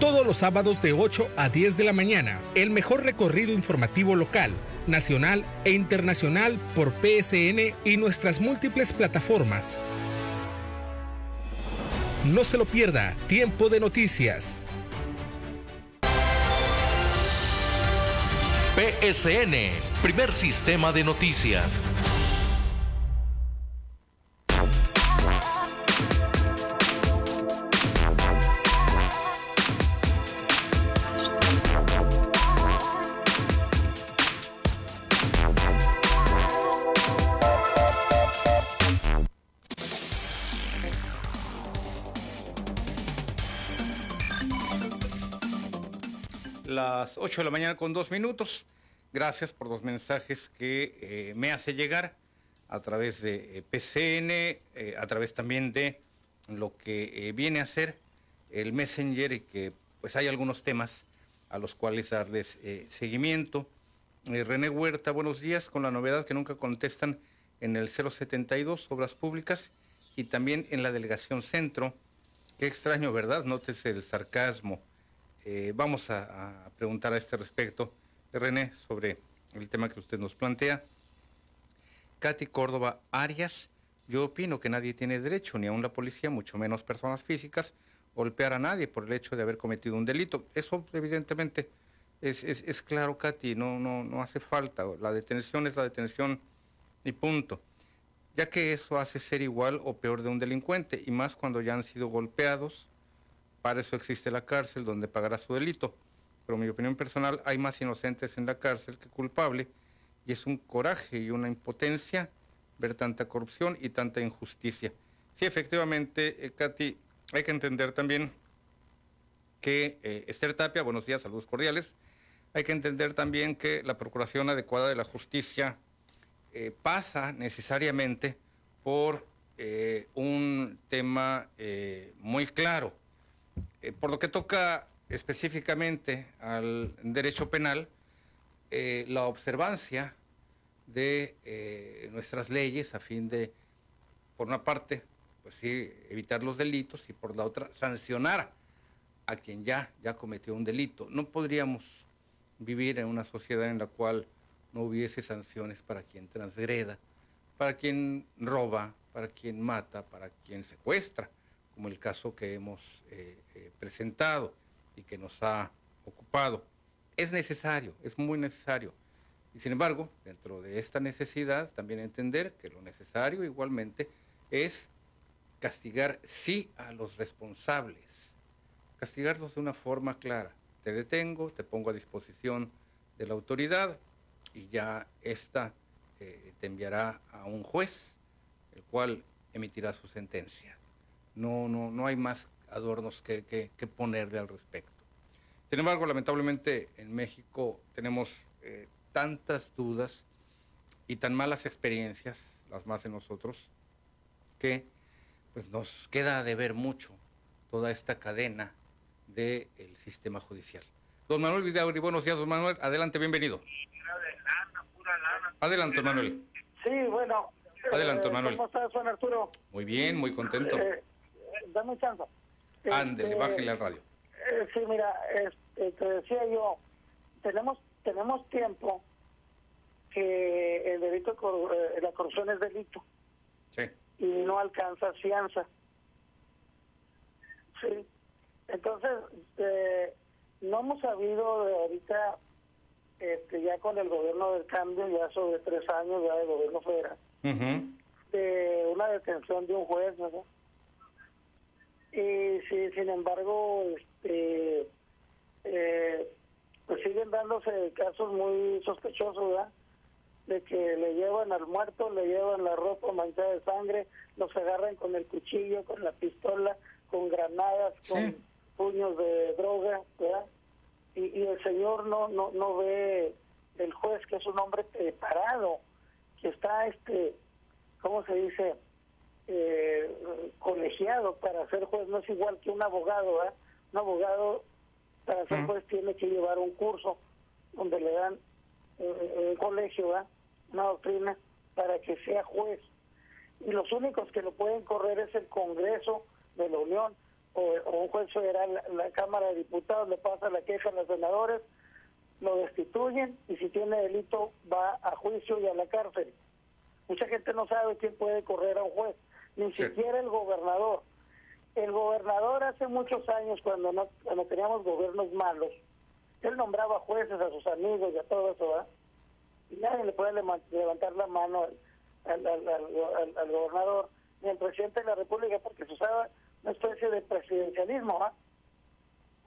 Todos los sábados de 8 a 10 de la mañana, el mejor recorrido informativo local, nacional e internacional por PSN y nuestras múltiples plataformas. No se lo pierda, Tiempo de Noticias. PSN, primer sistema de noticias. Las 8 de la mañana con dos minutos. Gracias por los mensajes que eh, me hace llegar a través de eh, PCN, eh, a través también de lo que viene a ser el Messenger y que pues hay algunos temas a los cuales darles seguimiento. René Huerta, buenos días, con la novedad que nunca contestan en el 072, Obras Públicas, y también en la Delegación Centro. Qué extraño, ¿verdad? Nótese el sarcasmo. Vamos a preguntar a este respecto, René, sobre el tema que usted nos plantea. Katy Córdoba Arias, yo opino que nadie tiene derecho, ni aun la policía, mucho menos personas físicas, golpear a nadie por el hecho de haber cometido un delito. Eso evidentemente es, es, es claro, Katy, no, no, no hace falta. La detención es la detención y punto. Ya que eso hace ser igual o peor de un delincuente, y más cuando ya han sido golpeados, para eso existe la cárcel donde pagará su delito. Pero mi opinión personal, hay más inocentes en la cárcel que culpable, y es un coraje y una impotencia ver tanta corrupción y tanta injusticia. Sí, efectivamente, eh, Katy, hay que entender también que eh, Esther Tapia, buenos días, saludos cordiales, hay que entender también que la procuración adecuada de la justicia eh, pasa necesariamente por eh, un tema eh, muy claro. Por lo que toca específicamente al derecho penal, eh, la observancia de eh, nuestras leyes a fin de, por una parte, pues sí, evitar los delitos y por la otra, sancionar a quien ya, ya cometió un delito. No podríamos vivir en una sociedad en la cual no hubiese sanciones para quien transgreda, para quien roba, para quien mata, para quien secuestra, como el caso que hemos eh, presentado y que nos ha ocupado. Es necesario, es muy necesario. Y sin embargo, dentro de esta necesidad, también entender que lo necesario igualmente es castigar sí a los responsables, castigarlos de una forma clara. Te detengo, te pongo a disposición de la autoridad y ya esta eh, te enviará a un juez, el cual emitirá su sentencia. No, no, no hay más adornos que, que, que ponerle al respecto. Sin embargo, lamentablemente en México tenemos eh, tantas dudas y tan malas experiencias, las más de nosotros, que pues nos queda de ver mucho toda esta cadena del sistema judicial. Don Manuel Vidauri, buenos días, don Manuel. Adelante, bienvenido. Adelante, Manuel. Sí, bueno. Adelante, eh, Manuel. ¿Cómo estás, Juan Arturo? Muy bien, muy contento. Eh, dame chance. Ándele, Este, bájele al radio. eh, sí, mira, este, te decía yo, tenemos tenemos tiempo que el delito, eh, la corrupción es delito Sí. y no alcanza fianza. Sí. Entonces, eh, no hemos sabido de ahorita, este, ya con el gobierno del cambio, ya sobre tres años ya de gobierno federal, de una detención de un juez, ¿verdad? Y sí, sin embargo, este, eh, pues siguen dándose casos muy sospechosos, ¿verdad? De que le llevan al muerto, le llevan la ropa manchada de sangre, los agarran con el cuchillo, con la pistola, con granadas, con puños de droga, ¿verdad? Y, y el señor no, no, no ve, el juez que es un hombre preparado, que está, este, ¿cómo se dice? Eh, colegiado para ser juez, no es igual que un abogado, ¿verdad? Un abogado para ser juez tiene que llevar un curso donde le dan eh, un colegio, ¿verdad? una doctrina, para que sea juez. Y los únicos que lo pueden correr es el Congreso de la Unión o, un juez federal, la, Cámara de Diputados le pasa la queja a los senadores, lo destituyen y si tiene delito va a juicio y a la cárcel. Mucha gente no sabe quién puede correr a un juez, ni siquiera el gobernador. El gobernador hace muchos años, cuando no cuando teníamos gobiernos malos, él nombraba jueces a sus amigos y a todo eso, ¿verdad? Y nadie le puede levantar la mano al, al, gobernador ni al presidente de la República porque se usaba una especie de presidencialismo, ¿ah?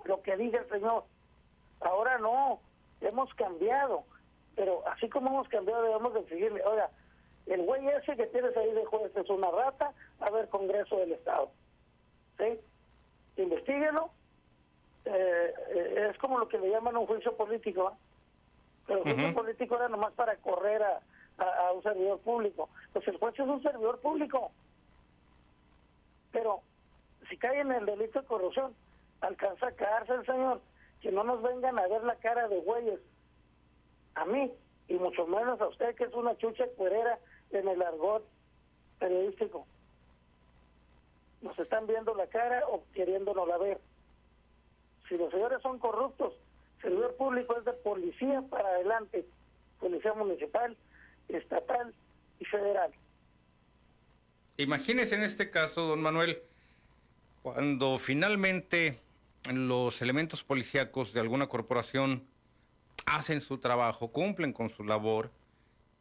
Lo que diga el señor. Ahora no, hemos cambiado, pero así como hemos cambiado debemos de exigirle, oiga, el güey ese que tienes ahí de juez es una rata, a ver Congreso del Estado. ¿Sí? Investíguelo. Eh, eh, es como lo que le llaman un juicio político. Pero el juicio político era nomás para correr a, a, un servidor público. Pues el juez es un servidor público. Pero si cae en el delito de corrupción, alcanza cárcel, señor. Que no nos vengan a ver la cara de güeyes. A mí, y mucho menos a usted, que es una chucha cuerera en el argot periodístico. Nos están viendo la cara o queriéndonos la ver. Si los señores son corruptos, servidor público es de policía para adelante, policía municipal, estatal y federal. Imagínese en este caso, don Manuel, cuando finalmente los elementos policíacos de alguna corporación hacen su trabajo, cumplen con su labor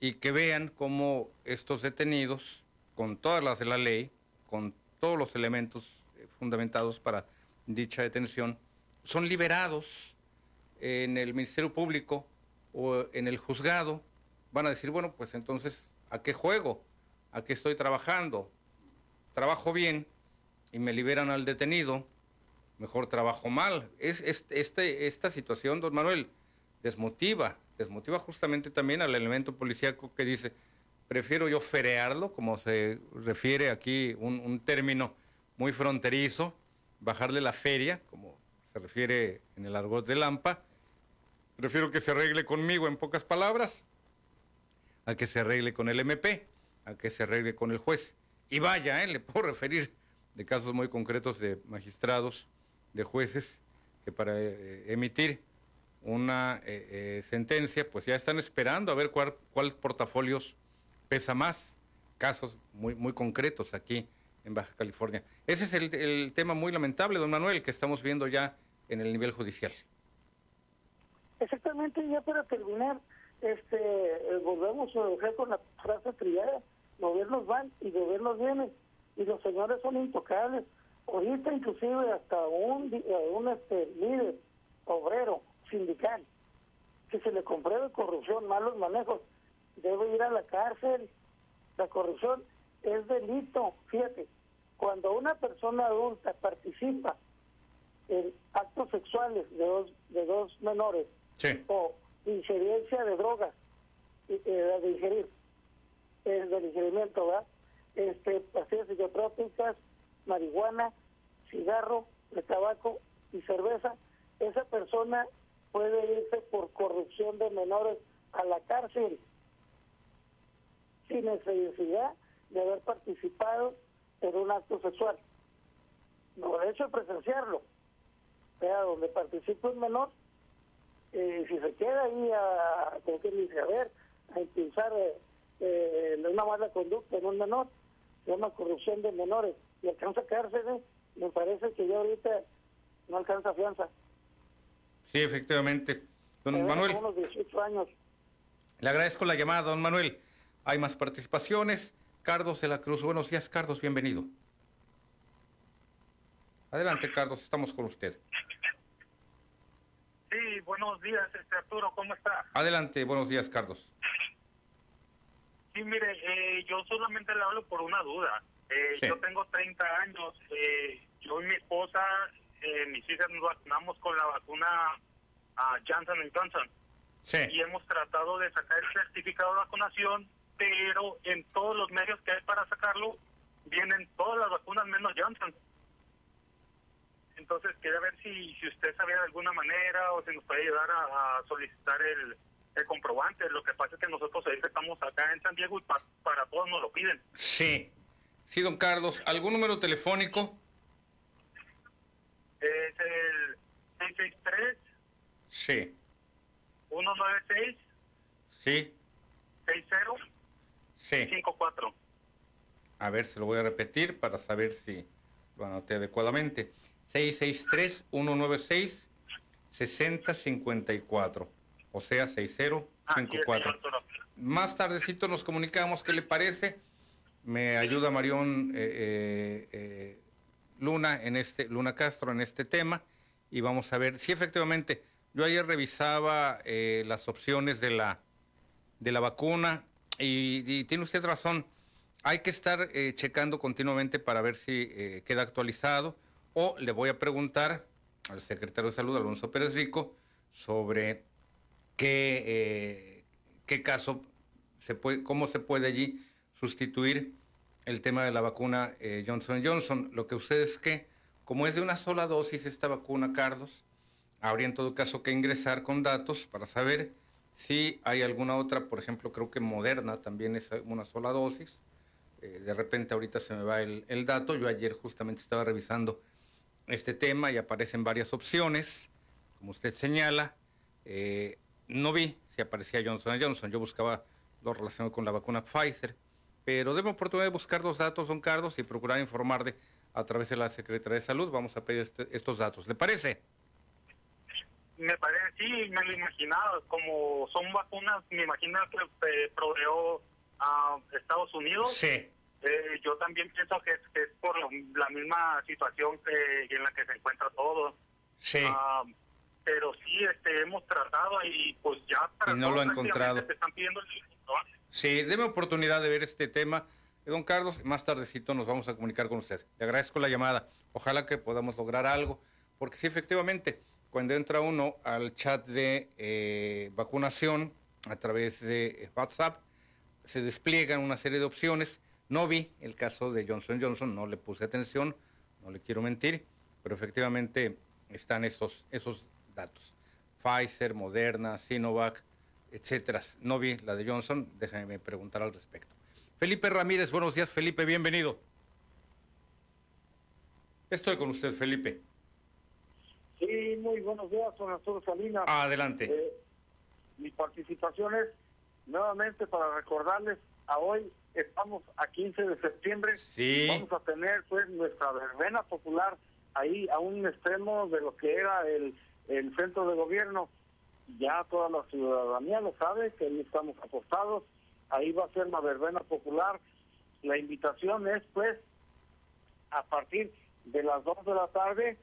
y que vean cómo estos detenidos, con todas las de la ley, con todos los elementos eh, fundamentados para dicha detención, son liberados en el Ministerio Público o en el juzgado, van a decir, bueno, pues entonces, ¿a qué juego? ¿A qué estoy trabajando? Trabajo bien y me liberan al detenido, mejor trabajo mal. Es, este, esta situación, don Manuel, desmotiva, desmotiva justamente también al elemento policíaco que dice, prefiero yo ferearlo, como se refiere aquí un, término muy fronterizo, bajarle la feria, como se refiere en el argot de Lampa, prefiero que se arregle conmigo en pocas palabras, a que se arregle con el MP, a que se arregle con el juez. Y vaya, ¿eh? le puedo referir de casos muy concretos de magistrados, de jueces, que para eh, emitir una eh, sentencia, pues ya están esperando a ver cuál, cuál portafolios pesa más. Casos muy, muy concretos aquí en Baja California. Ese es el, el tema muy lamentable, don Manuel, que estamos viendo ya en el nivel judicial. Exactamente, ya para terminar, este eh, volvemos a con la frase trillada, gobiernos van y gobiernos vienen, y los señores son intocables. Ahorita inclusive hasta un, un este, líder obrero, sindical, que se le compruebe corrupción, malos manejos, debe ir a la cárcel. La corrupción es delito, fíjate, cuando una persona adulta participa en actos sexuales de dos, de dos menores o injerencia de drogas, eh, de ingerir, el del ingerimiento, ¿verdad? Este, pastillas psicotrópicas, marihuana, cigarro, de tabaco y cerveza, esa persona puede irse por corrupción de menores a la cárcel sin necesidad de haber participado en un acto sexual. No, de hecho presenciarlo, sea, donde participa un menor, eh, si se queda ahí a, como que dice, a ver, a impulsar eh, eh, una mala conducta en un menor, se llama corrupción de menores, y alcanza cárcel, me parece que ya ahorita no alcanza fianza. Sí, efectivamente. Don Manuel. Unos 18 años. Le agradezco la llamada, don Manuel. Hay más participaciones. Cardos de la Cruz. Buenos días, Cardos, bienvenido. Adelante, Cardos, estamos con usted. Sí, buenos días, este Arturo, ¿cómo está? Adelante, buenos días, Carlos. Sí, mire, eh, yo solamente le hablo por una duda. Eh, Yo tengo 30 años, eh, yo y mi esposa, eh, mis hijas nos vacunamos con la vacuna a Johnson Johnson. Sí. Y hemos tratado de sacar el certificado de vacunación, pero en todos los medios que hay para sacarlo, vienen todas las vacunas menos Johnson. Entonces, quería ver si, si usted sabía de alguna manera o si nos puede ayudar a, solicitar el, el comprobante. Lo que pasa es que nosotros ahí estamos acá en San Diego y para todos nos lo piden. Sí. Sí, don Carlos. ¿Algún número telefónico? Es el 663. Sí. 196. Sí. 60. Sí. 54. A ver, se lo voy a repetir para saber si lo anoté adecuadamente. 663-196-6054. O sea, 6054. Más tardecito nos comunicamos, ¿qué le parece? Me ayuda Marión eh, eh, eh, Luna en este, Luna Castro en este tema y vamos a ver. Si efectivamente, yo ayer revisaba las opciones de la, de la vacuna y tiene usted razón, hay que estar eh, checando continuamente para ver si eh, queda actualizado o le voy a preguntar al secretario de Salud, Alonso Pérez Rico, sobre qué, eh, qué caso, se puede, cómo se puede allí sustituir el tema de la vacuna Johnson Johnson. Lo que ustedes es que, como es de una sola dosis esta vacuna, Carlos, habría en todo caso que ingresar con datos para saber si hay alguna otra, por ejemplo, creo que Moderna también es una sola dosis eh, de repente ahorita se me va el, dato. Yo ayer justamente estaba revisando este tema y aparecen varias opciones, como usted señala. Eh, no vi si aparecía Johnson Johnson. Yo buscaba lo relacionado con la vacuna Pfizer, pero debo oportunidad de buscar los datos, don Carlos, y procurar informarle a través de la Secretaría de Salud. Vamos a pedir este, estos datos. ¿Le parece? Me parece, sí, me lo imaginaba. Como son vacunas, me imagino que eh, proveó a Estados Unidos. Sí. Eh, yo también pienso que es, es por la misma situación que, en la que se encuentra todo. Sí. Ah, pero sí, este, hemos tratado y pues ya para y no lo ha encontrado. están pidiendo sí, deme oportunidad de ver este tema. Eh, don Carlos, más tardecito nos vamos a comunicar con usted. Le agradezco la llamada. Ojalá que podamos lograr algo, porque sí, efectivamente, cuando entra uno al chat de eh, vacunación a través de WhatsApp, se despliegan una serie de opciones no vi el caso de Johnson Johnson, no le puse atención, no le quiero mentir, pero efectivamente están esos, esos datos. Pfizer, Moderna, Sinovac, etcétera. No vi la de Johnson, déjame preguntar al respecto. Felipe Ramírez, buenos días, Felipe, bienvenido. Estoy con usted, Felipe. Sí, muy buenos días, don Arturo Salinas. Adelante. Eh, mi participación es nuevamente para recordarles a hoy estamos a 15 de septiembre. Vamos a tener pues nuestra verbena popular ahí a un extremo de lo que era el, el centro de gobierno. Ya toda la ciudadanía lo sabe, que ahí estamos apostados. Ahí va a ser la verbena popular. La invitación es pues a partir de las 2 de la tarde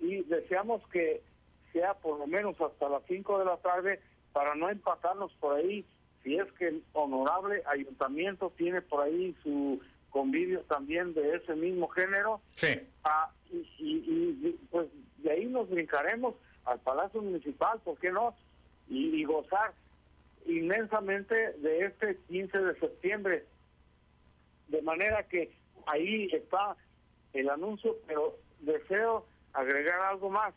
y deseamos que sea por lo menos hasta las 5 de la tarde para no empatarnos por ahí si es que el honorable ayuntamiento tiene por ahí su convivio también de ese mismo género, sí. Ah, y, pues de ahí nos brincaremos al Palacio Municipal, ¿por qué no? Y, gozar inmensamente de este 15 de septiembre. De manera que ahí está el anuncio, pero deseo agregar algo más.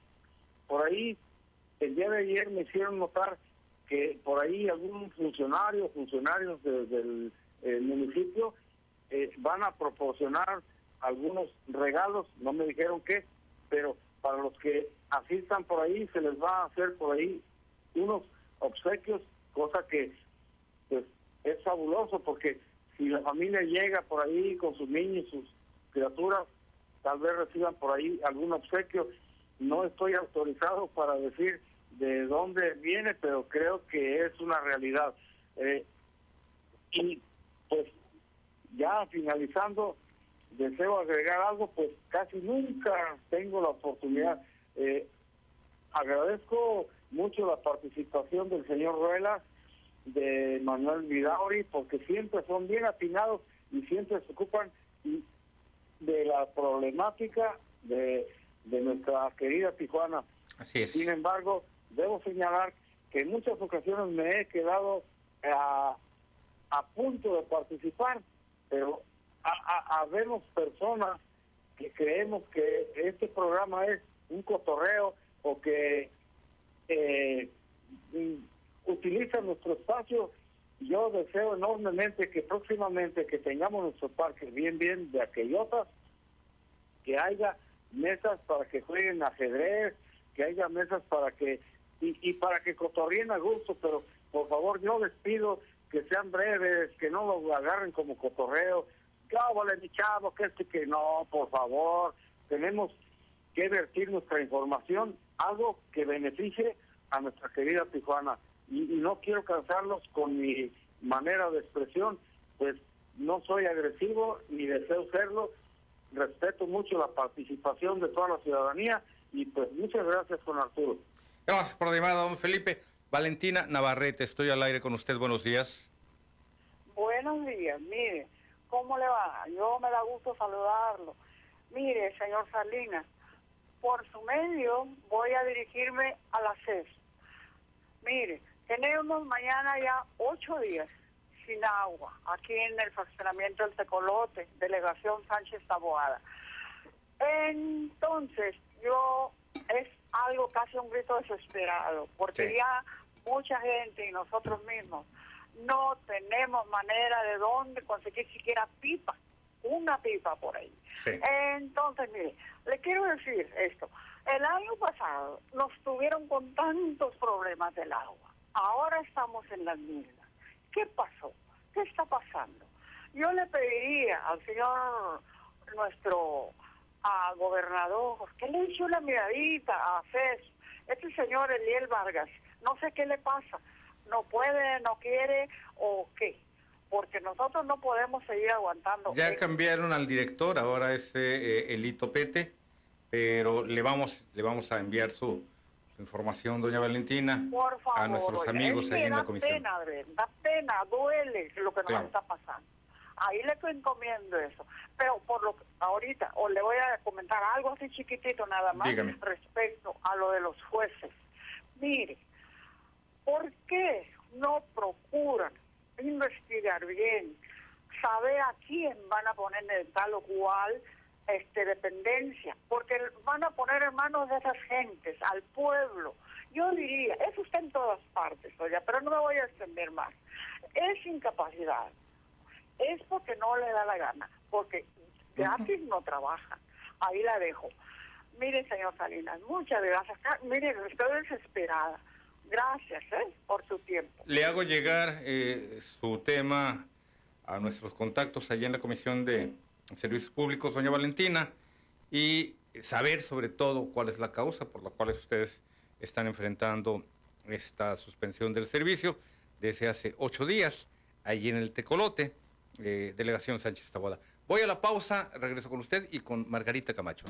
Por ahí, el día de ayer me hicieron notar que por ahí algún funcionario, funcionarios del municipio eh, van a proporcionar algunos regalos, no me dijeron qué, pero para los que asistan por ahí se les va a hacer por ahí unos obsequios, cosa que pues es fabuloso porque si la familia llega por ahí con sus niños, sus criaturas, tal vez reciban por ahí algún obsequio. No estoy autorizado para decir de dónde viene, pero creo que es una realidad. Eh, y pues ya finalizando, deseo agregar algo, pues casi nunca tengo la oportunidad. Eh, agradezco mucho la participación del señor Ruelas, de Manuel Vidauri, porque siempre son bien atinados y siempre se ocupan de la problemática de, de nuestra querida Tijuana. Así es. Sin embargo, debo señalar que en muchas ocasiones me he quedado a, a punto de participar, pero a, vemos personas que creemos que este programa es un cotorreo o que eh, utilizan nuestro espacio. Yo deseo enormemente que próximamente que tengamos nuestro parque bien, bien de aquellotas, que haya mesas para que jueguen ajedrez, que haya mesas para que, y, y para que cotorrien a gusto, pero por favor yo les pido que sean breves, que no lo agarren como cotorreo, que mi chavo, que este que no, por favor, tenemos que vertir nuestra información, algo que beneficie a nuestra querida Tijuana. Y, y no quiero cansarlos con mi manera de expresión, pues no soy agresivo ni deseo serlo, respeto mucho la participación de toda la ciudadanía y pues muchas gracias con Arturo. Gracias por la llamada, don Felipe. Valentina Navarrete, estoy al aire con usted. Buenos días. Buenos días, mire, ¿cómo le va? Yo me da gusto saludarlo. Mire, señor Salinas, por su medio voy a dirigirme a la CES. Mire, tenemos mañana ya ocho días sin agua aquí en el fraccionamiento del Tecolote, delegación Sánchez Taboada. Entonces, yo es algo casi un grito desesperado, porque Sí. ya mucha gente y nosotros mismos no tenemos manera de dónde conseguir siquiera pipa, una pipa por ahí. Sí. Entonces, mire, le quiero decir esto. El año pasado nos tuvieron con tantos problemas del agua. Ahora estamos en las mismas. ¿Qué pasó? ¿Qué está pasando? Yo le pediría al señor, nuestro a gobernador, que le eche una miradita a FES. Este señor Eliel Vargas, no sé qué le pasa. No puede, no quiere o qué. Porque nosotros no podemos seguir aguantando. Ya cambiaron al director, ahora es eh, eh, Elito Pete, pero le vamos, le vamos a enviar su, su información, doña Valentina, Por favor, a nuestros amigos ahí en la da comisión. Pena, ver, da pena, duele lo que nos Claro. está pasando. Ahí le encomiendo eso. Pero por lo que ahorita, o le voy a comentar algo así chiquitito nada más Dígame. respecto a lo de los jueces. Mire, ¿por qué no procuran investigar bien, saber a quién van a poner en tal o cual este, dependencia? Porque van a poner en manos de esas gentes, al pueblo. Yo diría, eso está en todas partes, oiga, pero no me voy a extender más. Es incapacidad, es porque no le da la gana, porque gratis no trabajan. Ahí la dejo. Mire, señor Salinas, muchas gracias. Ca- Mire, estoy desesperada. Gracias ¿eh? por su tiempo. Le hago llegar eh, su tema a nuestros contactos allá en la Comisión de Servicios Públicos, doña Valentina, y saber sobre todo cuál es la causa por la cual ustedes están enfrentando esta suspensión del servicio desde hace ocho días, allí en el Tecolote, eh, Delegación Sánchez Taboada. Voy a la pausa, regreso con usted y con Margarita Camacho.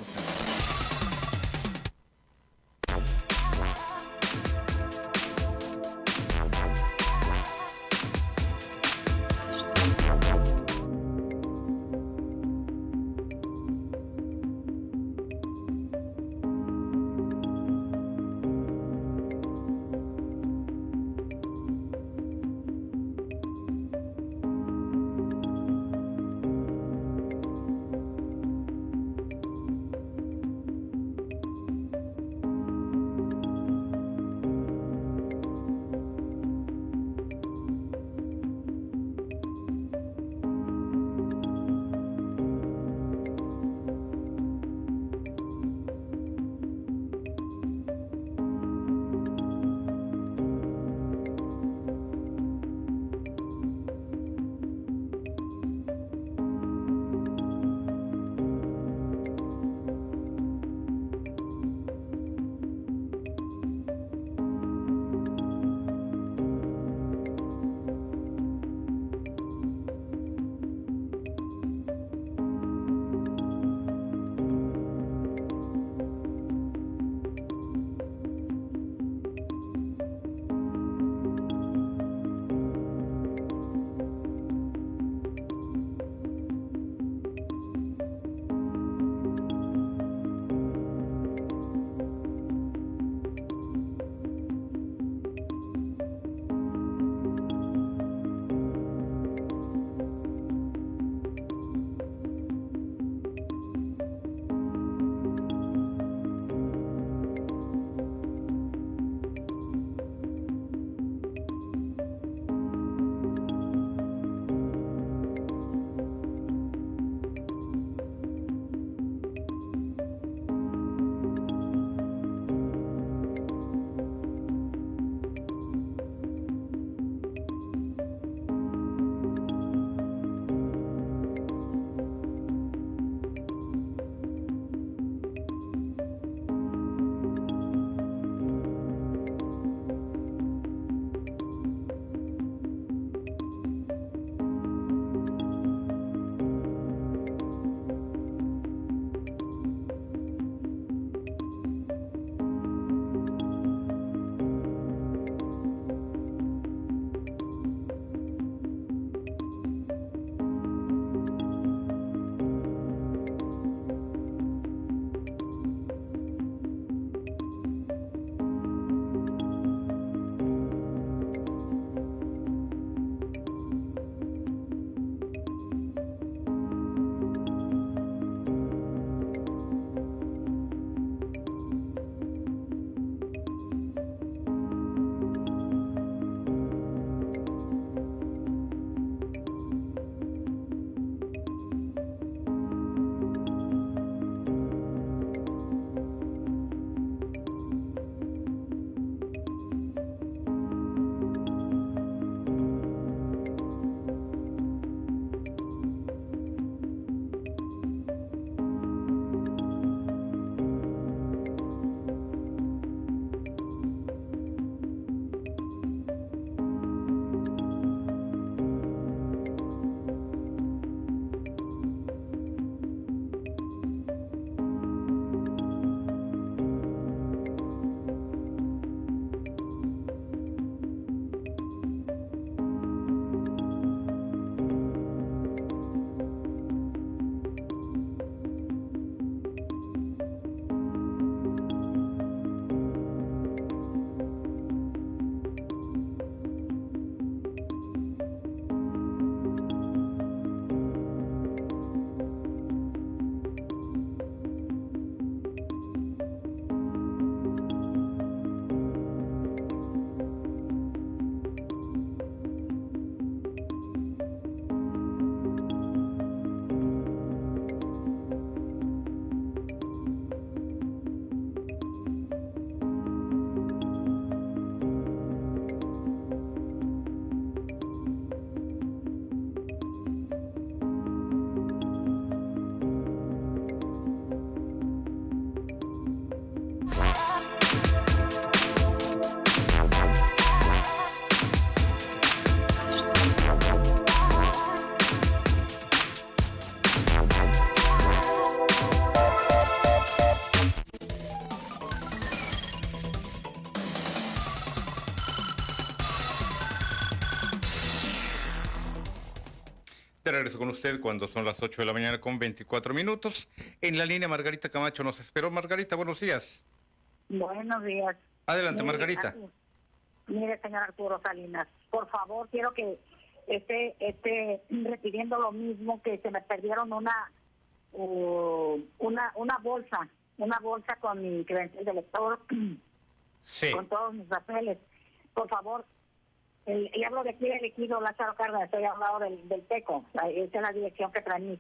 Con usted cuando son las 8 de la mañana con 24 minutos. En la línea Margarita Camacho nos esperó. Margarita, buenos días. Buenos días. Adelante, Margarita. Mire, señor Arturo Salinas, por favor, quiero que esté, esté repitiendo lo mismo, que se me perdieron una, uh, una, una bolsa, una bolsa con mi credencial de lector, sí. con todos mis papeles. Por favor, el, y hablo de aquí del equipo Lázaro Cárdenas, estoy hablando del, del TECO, esa es la dirección que trae mi,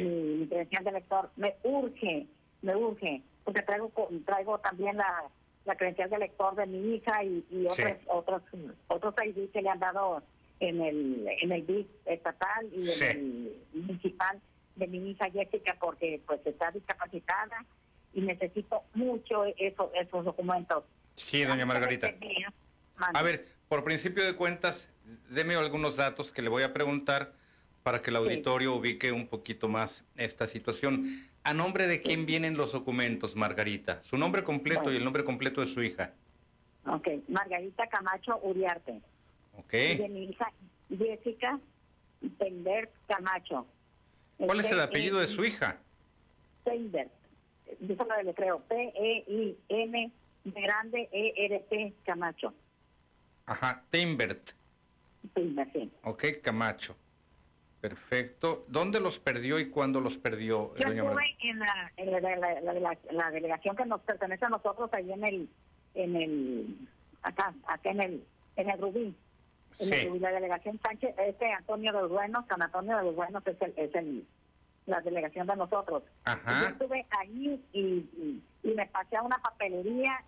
mi, credencial de lector. Me urge, me urge, porque traigo, traigo también la, la credencial de lector de mi hija y, y otros, otros, otros ID que le han dado en el, en el BIC estatal y en el municipal de mi hija Jessica porque pues está discapacitada y necesito mucho eso, esos documentos. Sí, doña Margarita. A ver, por principio de cuentas, deme algunos datos que le voy a preguntar para que el auditorio ubique un poquito más esta situación. ¿A nombre de quién vienen los documentos, Margarita? Su nombre completo y el nombre completo de su hija. Ok, Margarita Camacho Uriarte. Ok. de mi hija Jessica Pender Camacho. ¿Cuál es el apellido de su hija? Pender. Yo solo le creo. P-E-I-N grande E-R-T Camacho. Ajá, Timbert. Timbert, sí. Ok, Camacho. Perfecto. ¿Dónde los perdió y cuándo los perdió, Yo estuve en, la, en la, la, delegación que nos pertenece a nosotros ahí en el, en el, acá, acá en el, en el Rubí. En el, la delegación Sánchez, este Antonio de los Buenos, San Antonio de los Buenos es el, es el la delegación de nosotros. Ajá. Yo estuve ahí y, y, me pasé a una papelería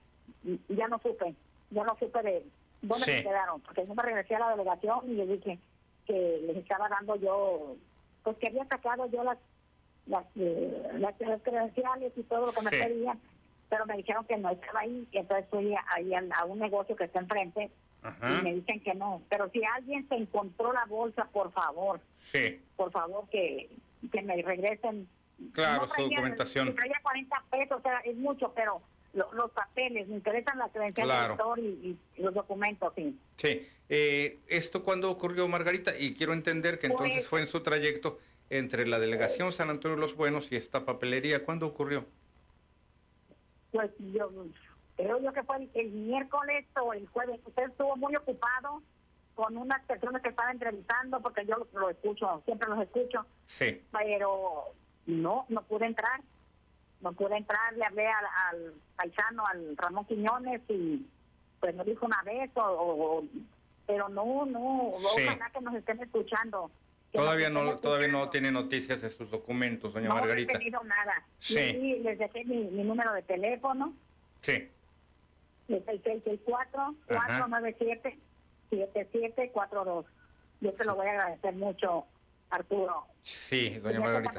y, ya no supe, ya no supe de dónde se quedaron, porque yo me regresé a la delegación y yo dije, que les estaba dando yo, pues que había sacado yo las las, eh, las, credenciales y todo lo que me pedían, pero me dijeron que no estaba ahí, y entonces fui ahí a, un negocio que está enfrente y me dicen que no. Pero si alguien se encontró la bolsa, por favor, sí. por favor que, que me regresen. Claro, su documentación. traía 40 pesos, o sea, es mucho, pero los papeles, me interesan la credencial del y, los documentos, sí. Sí. Eh, ¿Esto cuándo ocurrió, Margarita? Y quiero entender que entonces pues fue en su trayecto entre la delegación San Antonio de los Buenos y esta papelería. ¿Cuándo ocurrió? Pues yo creo yo que fue el, miércoles o el jueves. Usted estuvo muy ocupado con unas personas que estaban entrevistando, porque yo lo, lo escucho, siempre los escucho. Sí. Pero no, no pude entrar no pude entrar, le hablé al, al paisano, al Ramón Quiñones, y pues me dijo una vez, o, pero no, no, ojalá que nos estén escuchando. Todavía no, todavía no tiene noticias de sus documentos, doña Margarita. No he tenido nada. Sí. les dejé mi, mi, número de teléfono. Sí. Es el 664-497-7742. Yo te lo voy a agradecer mucho, Arturo. Sí, doña Margarita.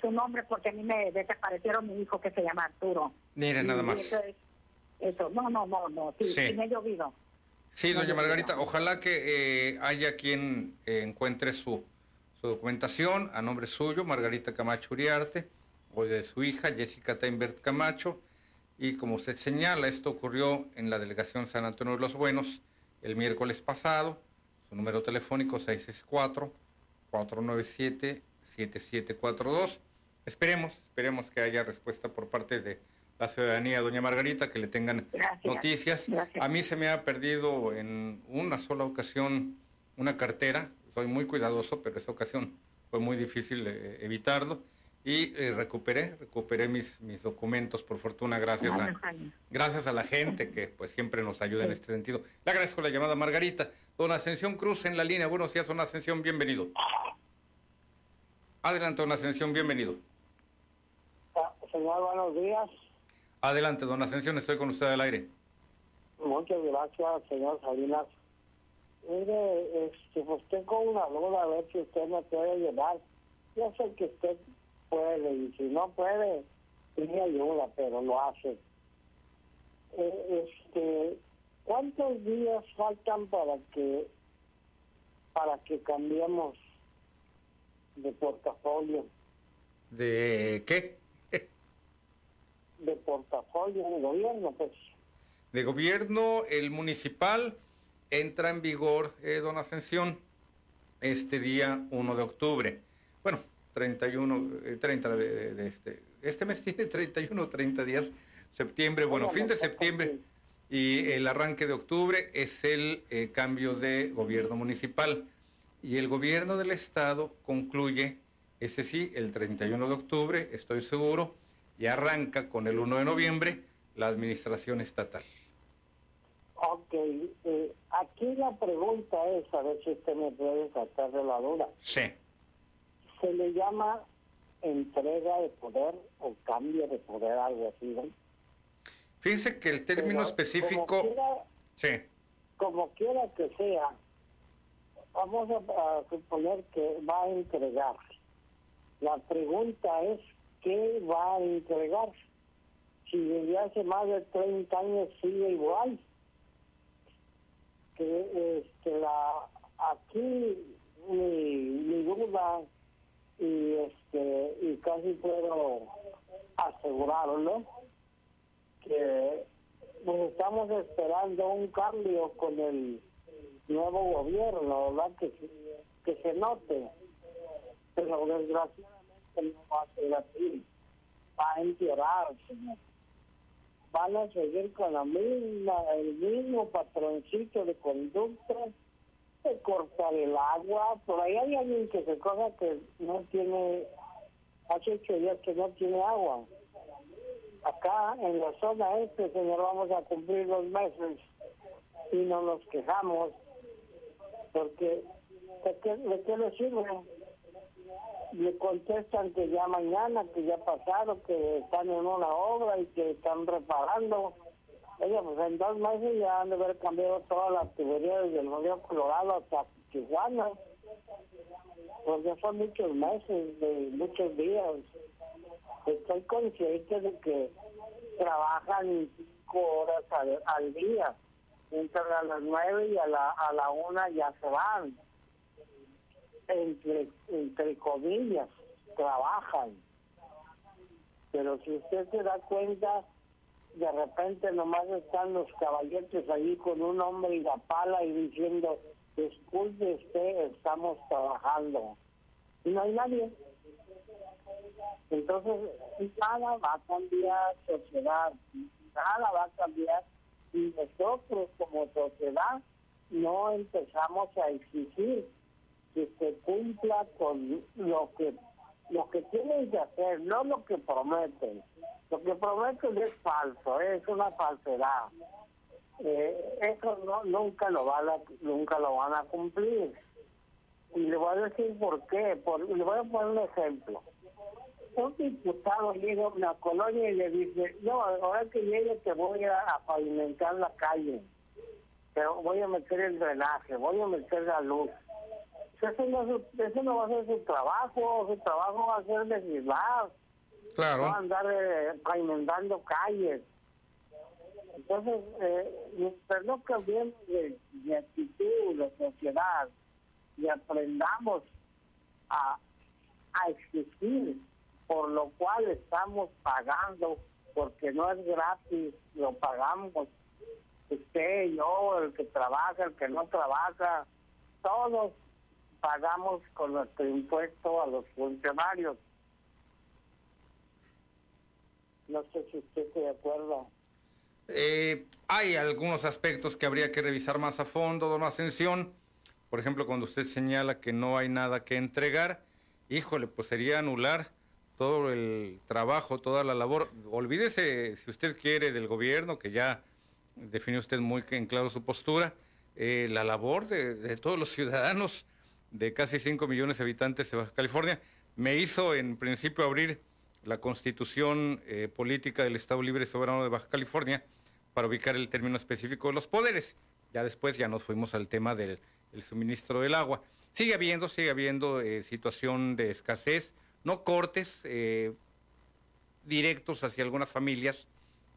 su nombre porque a mí me desaparecieron mi hijo que se llama Arturo. Mire, nada más. Eso, no, no, no, no, sí, sí. me he llovido. Sí, doña Margarita, ojalá que eh, haya quien eh, encuentre su, su documentación a nombre suyo, Margarita Camacho Uriarte, o de su hija, Jessica Teimbert Camacho. Y como usted señala, esto ocurrió en la delegación San Antonio de los Buenos el miércoles pasado. Su número telefónico 664 497-7742. Esperemos, esperemos que haya respuesta por parte de la ciudadanía, doña Margarita, que le tengan noticias. A mí se me ha perdido en una sola ocasión una cartera. Soy muy cuidadoso, pero esa ocasión fue muy difícil eh, evitarlo. Y eh, recuperé, recuperé mis, mis documentos, por fortuna, gracias a, gracias a la gente que pues siempre nos ayuda en este sentido. Le agradezco la llamada, Margarita. Don Ascensión Cruz en la línea. Buenos días, don Ascensión, bienvenido. Adelante, don Ascensión, bienvenido. Ah, señor, buenos días. Adelante, don Ascensión, estoy con usted al aire. Muchas gracias, señor Salinas. Mire, este, pues tengo una duda, a ver si usted me puede llevar. Yo sé que usted puede, y si no puede, tiene ayuda, pero lo hace. Eh, este, ¿Cuántos días faltan para que para que cambiemos de portafolio? ¿De qué? de portafolio de gobierno, pues. De gobierno, el municipal entra en vigor, eh, don Ascensión, este día 1 de octubre. Bueno, 31, 30 de, de, este. Este mes tiene 31, 30 días. Septiembre, bueno, fin de septiembre y el arranque de octubre es el eh, cambio de gobierno municipal. Y el gobierno del estado concluye, ese sí, el 31 de octubre, estoy seguro, y arranca con el 1 de noviembre la administración estatal. Ok, eh, aquí la pregunta es, a ver si usted me puede sacar de la duda. Sí. Se le llama entrega de poder o cambio de poder, algo así, ¿no? Fíjense que el término específico... Como quiera, sí. como quiera que sea, vamos a, suponer que va a entregar. La pregunta es, ¿qué va a entregar? Si desde hace más de 30 años sigue igual. Que este, la, aquí mi, mi duda y este y casi puedo asegurarlo que pues, estamos esperando un cambio con el nuevo gobierno, ¿verdad? Que, que se note. Pero desgraciadamente no va a ser así. Va a empeorar, Van a seguir con la misma, el mismo patroncito de conducta de cortar el agua. Por ahí hay alguien que se cosa que no tiene, hace ocho días que no tiene agua acá en la zona este, señor, vamos a cumplir dos meses y no nos quejamos, porque ¿de qué, de qué le sirve? Le contestan que ya mañana, que ya pasaron, que están en una obra y que están reparando. Oye, pues en dos meses ya han de haber cambiado todas las tuberías desde el Río Colorado hasta Tijuana. Porque son muchos meses, de muchos días estoy consciente de que trabajan cinco horas al, día, entran a las nueve y a la, a la una ya se van. Entre, entre comillas, trabajan. Pero si usted se da cuenta, de repente nomás están los caballetes allí con un hombre y la pala y diciendo, disculpe usted, estamos trabajando. Y no hay nadie. Entonces, nada va a cambiar sociedad, nada va a cambiar si nosotros como sociedad no empezamos a exigir que se cumpla con lo que lo que tienen que hacer, no lo que prometen. Lo que prometen es falso, es una falsedad. Eh, eso no, nunca lo van a, nunca lo van a cumplir. Y le voy a decir por qué. Por, le voy a poner un ejemplo un diputado llega a una colonia y le dice, no, ahora que llegue te voy a, pavimentar la calle, pero voy a meter el drenaje, voy a meter la luz. Eso no, eso no va a ser su trabajo, su trabajo va a ser legislar. Claro. A andar eh, calles. Entonces, eh, no cambiemos de, de actitud, de sociedad, y aprendamos a, a exigir por lo cual estamos pagando, porque no es gratis, lo pagamos usted, yo, el que trabaja, el que no trabaja, todos pagamos con nuestro impuesto a los funcionarios. No sé si usted está de acuerdo. Eh, hay algunos aspectos que habría que revisar más a fondo, don Ascensión. Por ejemplo, cuando usted señala que no hay nada que entregar, híjole, pues sería anular todo el trabajo, toda la labor. Olvídese, si usted quiere, del gobierno, que ya definió usted muy en claro su postura, eh, la labor de, todos los ciudadanos de casi 5 millones de habitantes de Baja California. Me hizo en principio abrir la constitución eh, política del Estado Libre y Soberano de Baja California para ubicar el término específico de los poderes. Ya después ya nos fuimos al tema del suministro del agua. Sigue habiendo, sigue habiendo eh, situación de escasez no cortes eh, directos hacia algunas familias,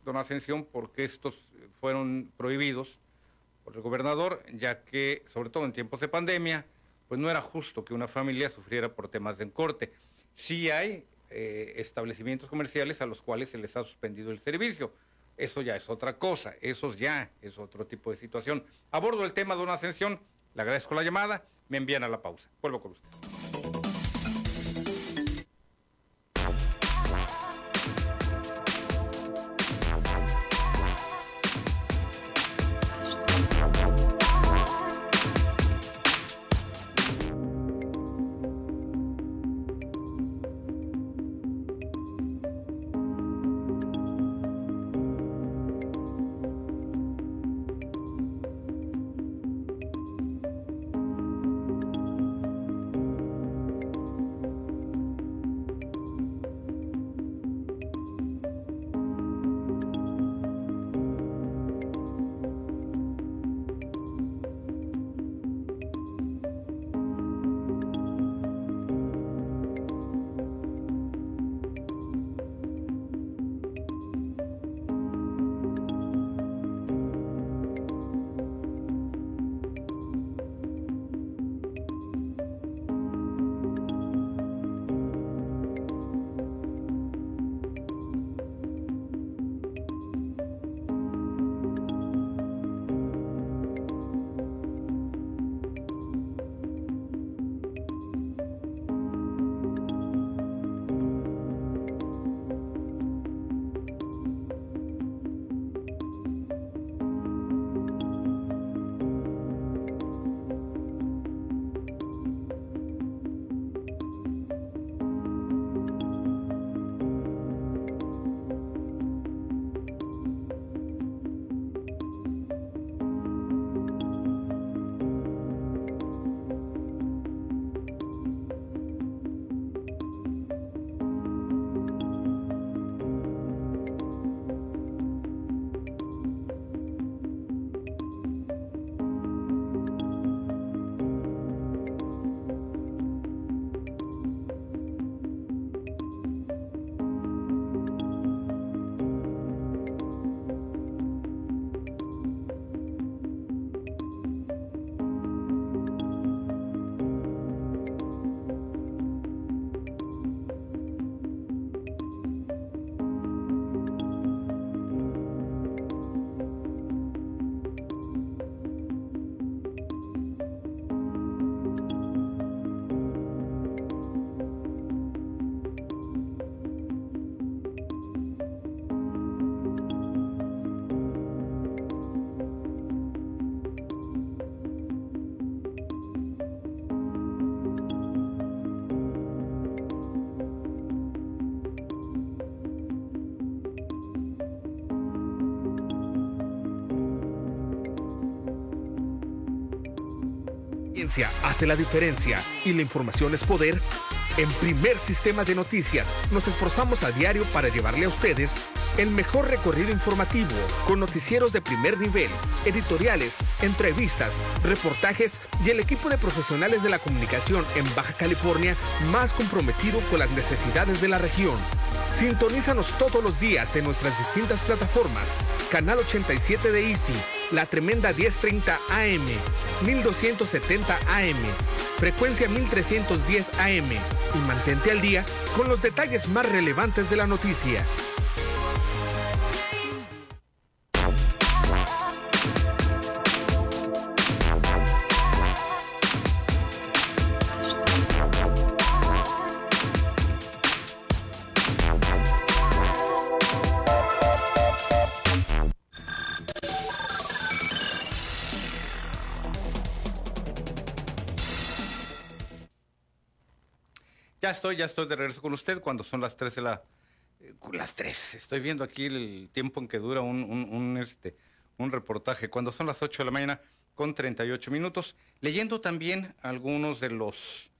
don Ascensión, porque estos fueron prohibidos por el gobernador, ya que, sobre todo en tiempos de pandemia, pues no era justo que una familia sufriera por temas de corte. Sí hay eh, establecimientos comerciales a los cuales se les ha suspendido el servicio. Eso ya es otra cosa, eso ya es otro tipo de situación. Abordo el tema, don Ascensión, Le agradezco la llamada, me envían a la pausa. Vuelvo con usted. Hace la diferencia y la información es poder. En primer sistema de noticias nos esforzamos a diario para llevarle a ustedes el mejor recorrido informativo con noticieros de primer nivel, editoriales, entrevistas, reportajes y el equipo de profesionales de la comunicación en Baja California más comprometido con las necesidades de la región. Sintonízanos todos los días en nuestras distintas plataformas. Canal 87 de Easy, la tremenda 1030 AM, 1270 AM, frecuencia 1310 AM y mantente al día con los detalles más relevantes de la noticia. Estoy, ya estoy de regreso con usted cuando son las 3 de la... Eh, las 3, estoy viendo aquí el tiempo en que dura un, este, un reportaje, cuando son las 8 de la mañana con 38 minutos, leyendo también algunos de los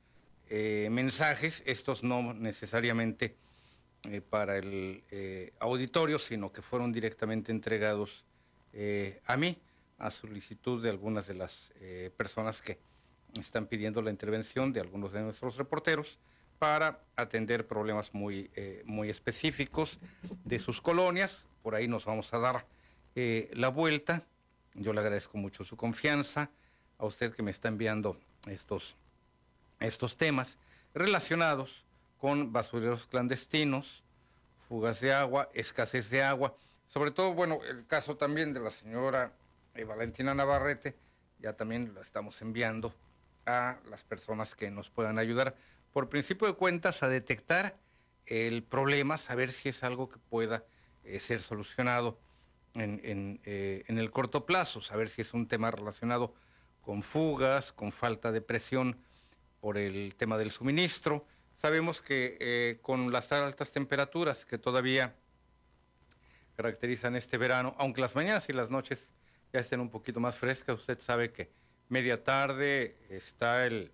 eh, mensajes, estos no necesariamente eh, para el auditorio, sino que fueron directamente entregados a mí, a solicitud de algunas de las personas que están pidiendo la intervención de algunos de nuestros reporteros para atender problemas muy, eh, muy específicos de sus colonias. Por ahí nos vamos a dar eh, la vuelta. Yo le agradezco mucho su confianza, a usted que me está enviando estos, estos temas relacionados con basureros clandestinos, fugas de agua, escasez de agua. Sobre todo, bueno, el caso también de la señora eh, Valentina Navarrete, ya también lo estamos enviando a las personas que nos puedan ayudar, por principio de cuentas, a detectar el problema, saber si es algo que pueda eh, ser solucionado en, eh, en, el corto plazo, saber si es un tema relacionado con fugas, con falta de presión por el tema del suministro. Sabemos que eh, con las altas temperaturas que todavía caracterizan este verano, aunque las mañanas y las noches ya estén un poquito más frescas, usted sabe que media tarde está el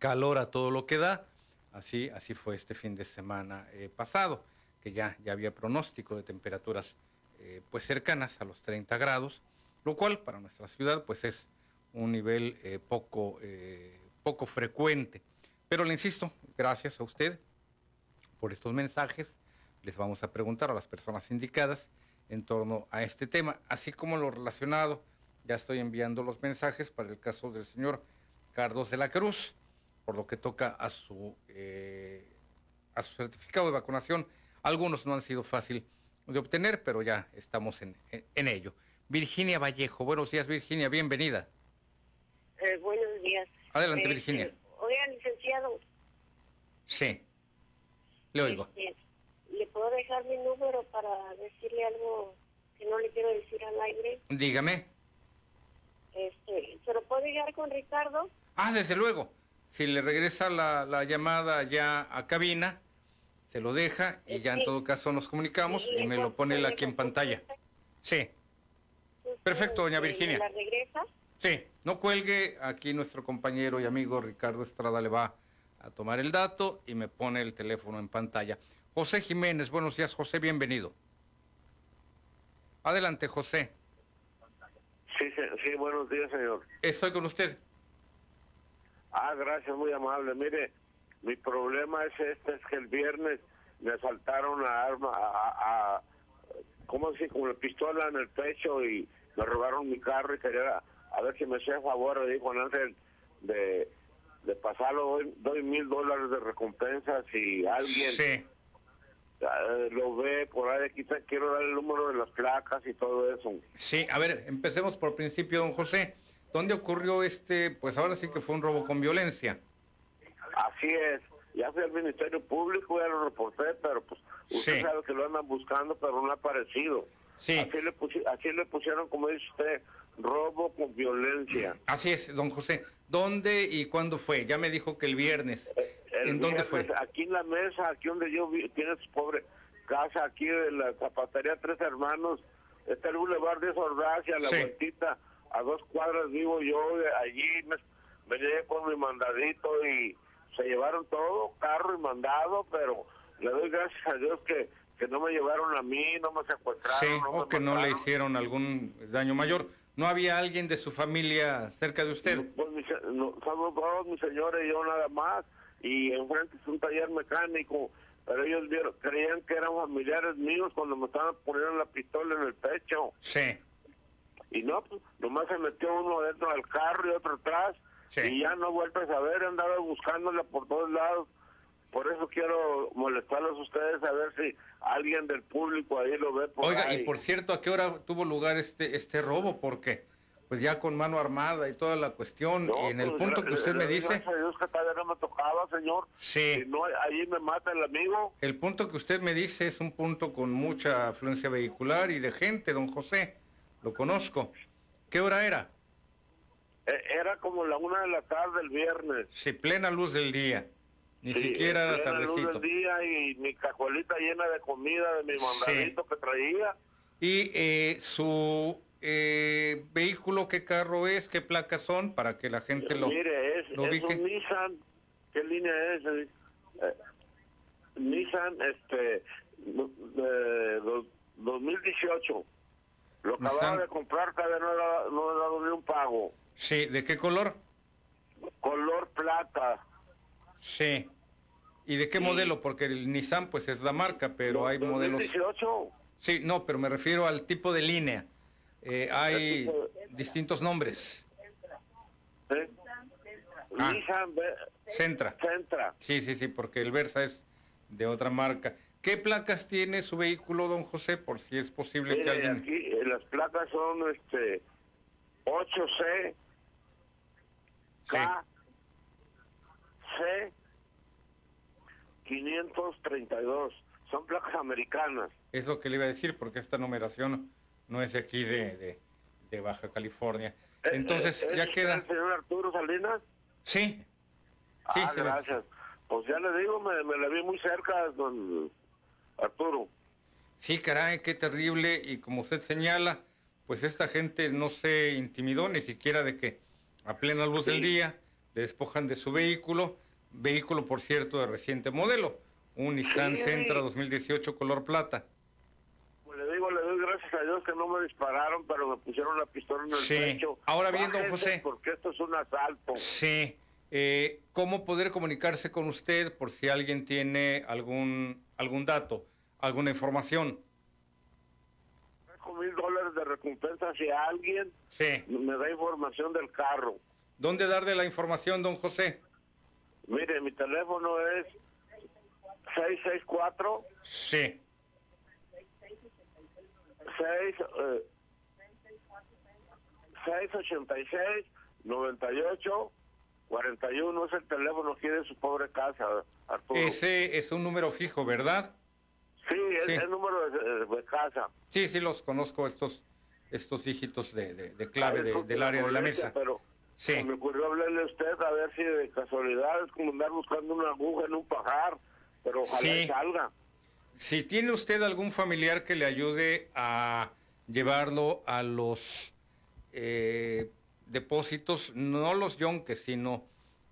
calor a todo lo que da, así, así fue este fin de semana pasado que ya, ya había pronóstico de temperaturas eh, pues cercanas a los 30 grados, lo cual para nuestra ciudad pues es un nivel eh, poco, eh, poco frecuente. Pero le insisto, gracias a usted por estos mensajes. Les vamos a preguntar a las personas indicadas en torno a este tema, así como lo relacionado. Ya estoy enviando los mensajes para el caso del señor Carlos de la Cruz, por lo que toca a su, a su certificado de vacunación algunos no han sido fácil de obtener, pero ya estamos en, ello. Virginia Vallejo, buenos días Virginia, bienvenida. Eh, buenos días. Adelante este, Virginia. Oiga, licenciado. Sí, le oigo. Este, ¿Le puedo dejar mi número para decirle algo que no le quiero decir al aire? Dígame. Este, ¿Se lo puedo dejar con Ricardo? Ah, desde luego. Si le regresa la, la llamada ya a cabina, se lo deja y ya en todo caso nos comunicamos y me lo pone él aquí en pantalla. Sí. Perfecto, doña Virginia. ¿La regresa? Sí, no cuelgue, aquí nuestro compañero y amigo Ricardo Estrada le va a tomar el dato y me pone el teléfono en pantalla. José Jiménez, buenos días, José, bienvenido. Adelante, José. Sí, sí, buenos días, señor. Estoy con usted. Ah, gracias, muy amable. Mire, mi problema es este, es que el viernes me asaltaron a arma, a, a, ¿cómo decir? Con la pistola en el pecho y me robaron mi carro y quería a ver si me hacía favor, le dijo Ángel, de, de pasarlo, doy, mil dólares de recompensas y alguien lo ve por ahí, quizá quiero dar el número de las placas y todo eso. Sí, a ver, empecemos por principio, don José. ¿Dónde ocurrió este, pues ahora sí que fue un robo con violencia? Así es. Ya fui al Ministerio Público, ya lo reporté, pero pues usted sabe que lo andan buscando, pero no ha aparecido. Sí. Así le, así le pusieron, como dice usted, robo con violencia. Así es, don José. ¿Dónde y cuándo fue? Ya me dijo que el viernes. Eh, ¿En dónde fue? Aquí en la mesa, aquí donde yo vi, tiene su pobre casa, aquí en la zapatería Tres Hermanos. Está el Boulevard de Sordacia, la vueltita, a dos cuadras vivo yo, allí me, me llegué con mi mandadito y se llevaron todo, carro y mandado, pero le doy gracias a Dios que, que no me llevaron a mí, no me secuestraron. Sí, o que no le hicieron algún daño mayor. ¿No había alguien de su familia cerca de usted? Pues somos dos, mi señora y yo nada más, y enfrente es un taller mecánico, pero ellos vieron, creían que eran familiares míos cuando me estaban poniendo la pistola en el pecho. Sí. Y no, pues nomás se metió uno dentro del carro y otro atrás, y ya no vuelto a saber, he andado buscándola por todos lados. Por eso quiero molestarlos a ustedes a ver si alguien del público ahí lo ve. Por Oiga, y por cierto, ¿a qué hora tuvo lugar este este robo? Porque pues ya con mano armada y toda la cuestión, y en el pues, punto que usted me dice... Gracias a Dios que todavía no me tocaba, señor. Sí. Si no, ahí me mata el amigo. El punto que usted me dice es un punto con mucha afluencia vehicular y de gente, don José. Lo conozco. ¿Qué hora era? Eh, era como la una de la tarde el viernes. Sí, plena luz del día. Ni siquiera era tardecito. luz del día y mi cajuelita llena de comida de mi mandadito que traía. ¿Y eh, su eh, vehículo qué carro es? ¿Qué placas son? Para que la gente lo Mire, es, es un Nissan. ¿Qué línea es? Nissan, este, 2018. Lo acababa de comprar, todavía no no he dado ni un pago. Sí, ¿de qué color? Color plata. Sí. ¿Y de qué modelo? Porque el Nissan pues es la marca, pero hay modelos... 2018. Sí, no, pero me refiero al tipo de línea. Eh, hay distintos nombres. ¿Eh? Ah. Nissan Centra. Centra. Sí, sí, sí, porque el Versa es de otra marca. ¿Qué placas tiene su vehículo, don José, por si es posible que alguien... Aquí, eh, las placas son este 8 8C K C 532. Son placas americanas. Es lo que le iba a decir, porque esta numeración no es de aquí de, de, Baja California. Eh, Entonces, eh, ya queda... ¿El señor Arturo Salinas? Sí. Sí, ah, gracias. Pues ya le digo, me, me la vi muy cerca, don Arturo. Sí, caray, qué terrible. Y como usted señala, pues esta gente no se intimidó ni siquiera de que a plena luz del día le despojan de su vehículo, vehículo por cierto de reciente modelo, un Nissan Sentra 2018 color plata. Pues le digo, le doy gracias a Dios que no me dispararon, pero me pusieron la pistola en el sí. pecho. Ahora bien, don José. Porque esto es un asalto. Sí. Eh, ¿Cómo poder comunicarse con usted por si alguien tiene algún, algún dato, alguna información? mil dólares de recompensa si alguien me da información del carro. ¿Dónde darle la información, don José? Mire, mi teléfono es 664. Sí. 6, 686 98 41 es el teléfono aquí de su pobre casa, Arturo. Ese es un número fijo, ¿verdad? Sí, es el número de, casa. Sí, sí, los conozco estos estos dígitos de, de, clave del área de la mesa. Pero sí. me ocurrió hablarle a usted a ver si de casualidad es como andar buscando una aguja en un pajar, pero ojalá salga. Si tiene usted algún familiar que le ayude a llevarlo a los eh, depósitos, no los yonques, sino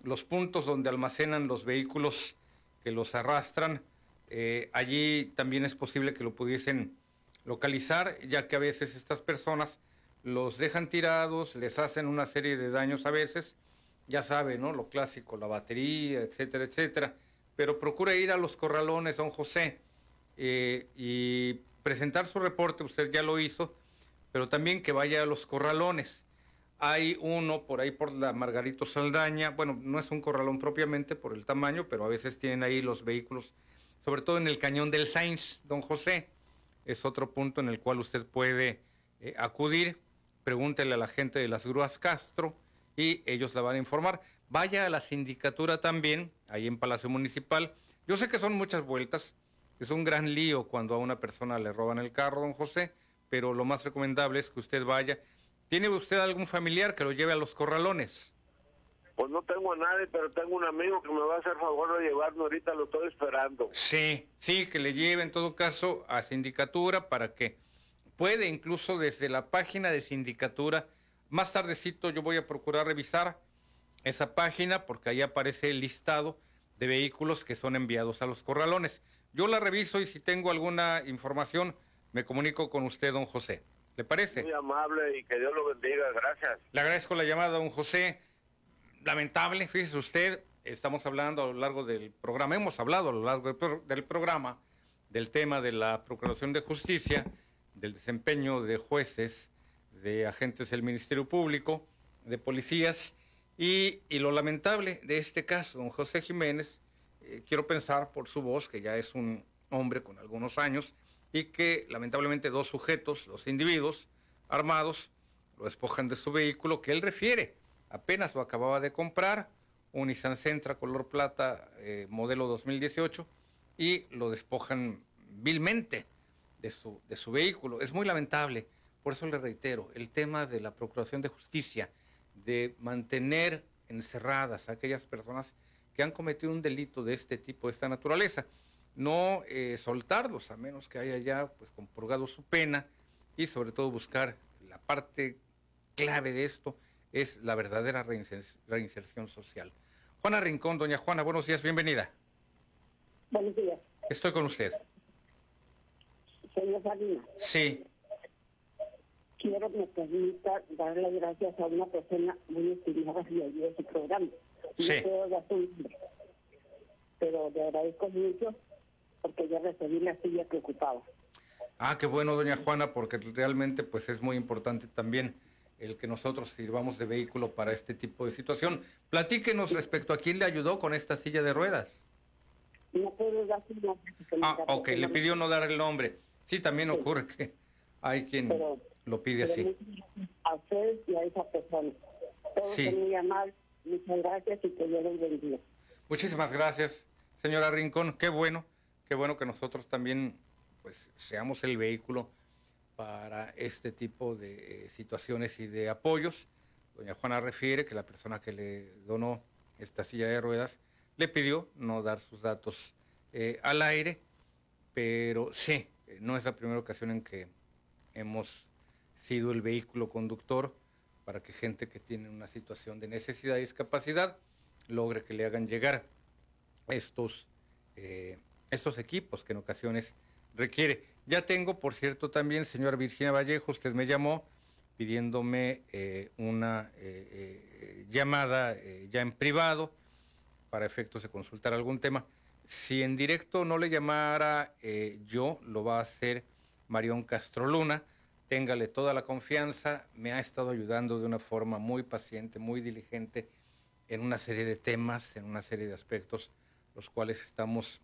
los puntos donde almacenan los vehículos que los arrastran, eh, allí también es posible que lo pudiesen localizar, ya que a veces estas personas los dejan tirados, les hacen una serie de daños a veces, ya sabe, ¿no? Lo clásico, la batería, etcétera, etcétera. Pero procura ir a los corralones, don José, eh, y presentar su reporte, usted ya lo hizo, pero también que vaya a los corralones. Hay uno por ahí por la Margarito Saldaña, bueno, no es un corralón propiamente por el tamaño, pero a veces tienen ahí los vehículos sobre todo en el cañón del Sainz, don José. Es otro punto en el cual usted puede eh, acudir. Pregúntele a la gente de las grúas Castro y ellos la van a informar. Vaya a la sindicatura también, ahí en Palacio Municipal. Yo sé que son muchas vueltas, es un gran lío cuando a una persona le roban el carro, don José, pero lo más recomendable es que usted vaya. ¿Tiene usted algún familiar que lo lleve a los corralones? Pues no tengo a nadie, pero tengo un amigo que me va a hacer favor de llevarme ahorita, lo estoy esperando. Sí, sí, que le lleve en todo caso a sindicatura para que puede incluso desde la página de sindicatura, más tardecito yo voy a procurar revisar esa página porque ahí aparece el listado de vehículos que son enviados a los corralones. Yo la reviso y si tengo alguna información me comunico con usted, don José. ¿Le parece? Muy amable y que Dios lo bendiga, gracias. Le agradezco la llamada, don José lamentable, fíjese usted, estamos hablando a lo largo del programa, hemos hablado a lo largo del programa del tema de la Procuración de Justicia, del desempeño de jueces, de agentes del Ministerio Público, de policías, y, lo lamentable de este caso, don José Jiménez, eh, quiero pensar por su voz, que ya es un hombre con algunos años, y que lamentablemente dos sujetos, dos individuos armados, lo despojan de su vehículo que él refiere apenas lo acababa de comprar, un Nissan Sentra color plata eh, modelo 2018 y lo despojan vilmente de su, de su vehículo. Es muy lamentable, por eso le reitero, el tema de la Procuración de Justicia, de mantener encerradas a aquellas personas que han cometido un delito de este tipo, de esta naturaleza. No eh, soltarlos, a menos que haya ya pues, compurgado su pena y sobre todo buscar la parte clave de esto, es la verdadera reinserción social. Juana Rincón, doña Juana, buenos días, bienvenida. Buenos días. Estoy con usted. Señor Salinas. Sí. Quiero que me permita darle gracias a una persona muy estimada y allí de su programa. Sí. No puedo dar su nombre, pero le agradezco mucho porque ya recibí la silla que ocupaba. Ah, qué bueno, doña Juana, porque realmente pues es muy importante también el que nosotros sirvamos de vehículo para este tipo de situación. Platíquenos respecto a quién le ayudó con esta silla de ruedas. No puedo dar su Ah, ok, le pidió no dar el nombre. Sí, también ocurre que hay quien Lo pide así. A usted y a esa persona. Todos Sí. muy amables. Muchas gracias y que Dios los bendiga. Muchísimas gracias, señora Rincón. Qué bueno, qué bueno que nosotros también pues seamos el vehículo para este tipo de eh, situaciones y de apoyos. Doña Juana refiere que la persona que le donó esta silla de ruedas le pidió no dar sus datos eh, al aire, pero sí, no es la primera ocasión en que hemos sido el vehículo conductor para que gente que tiene una situación de necesidad y discapacidad logre que le hagan llegar estos, eh, estos equipos que en ocasiones requiere. Ya tengo, por cierto, también, señora Virginia Vallejo, usted me llamó pidiéndome eh, una eh, eh, llamada ya en privado para efectos de consultar algún tema. Si en directo no le llamara yo, lo va a hacer Marión Castroluna. Téngale toda la confianza. Me ha estado ayudando de una forma muy paciente, muy diligente en una serie de temas, en una serie de aspectos, los cuales estamos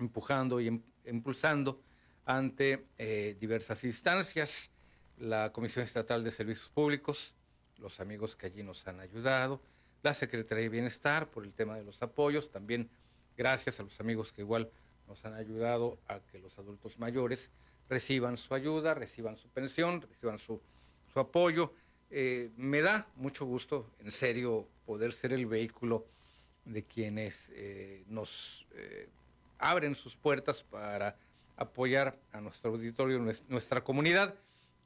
empujando y em- impulsando ante eh, diversas instancias, la Comisión Estatal de Servicios Públicos, los amigos que allí nos han ayudado, la Secretaría de Bienestar por el tema de los apoyos, también gracias a los amigos que igual nos han ayudado a que los adultos mayores reciban su ayuda, reciban su pensión, reciban su, su apoyo. Eh, me da mucho gusto, en serio, poder ser el vehículo de quienes eh, nos abren sus puertas para apoyar a nuestro auditorio, nues- nuestra comunidad.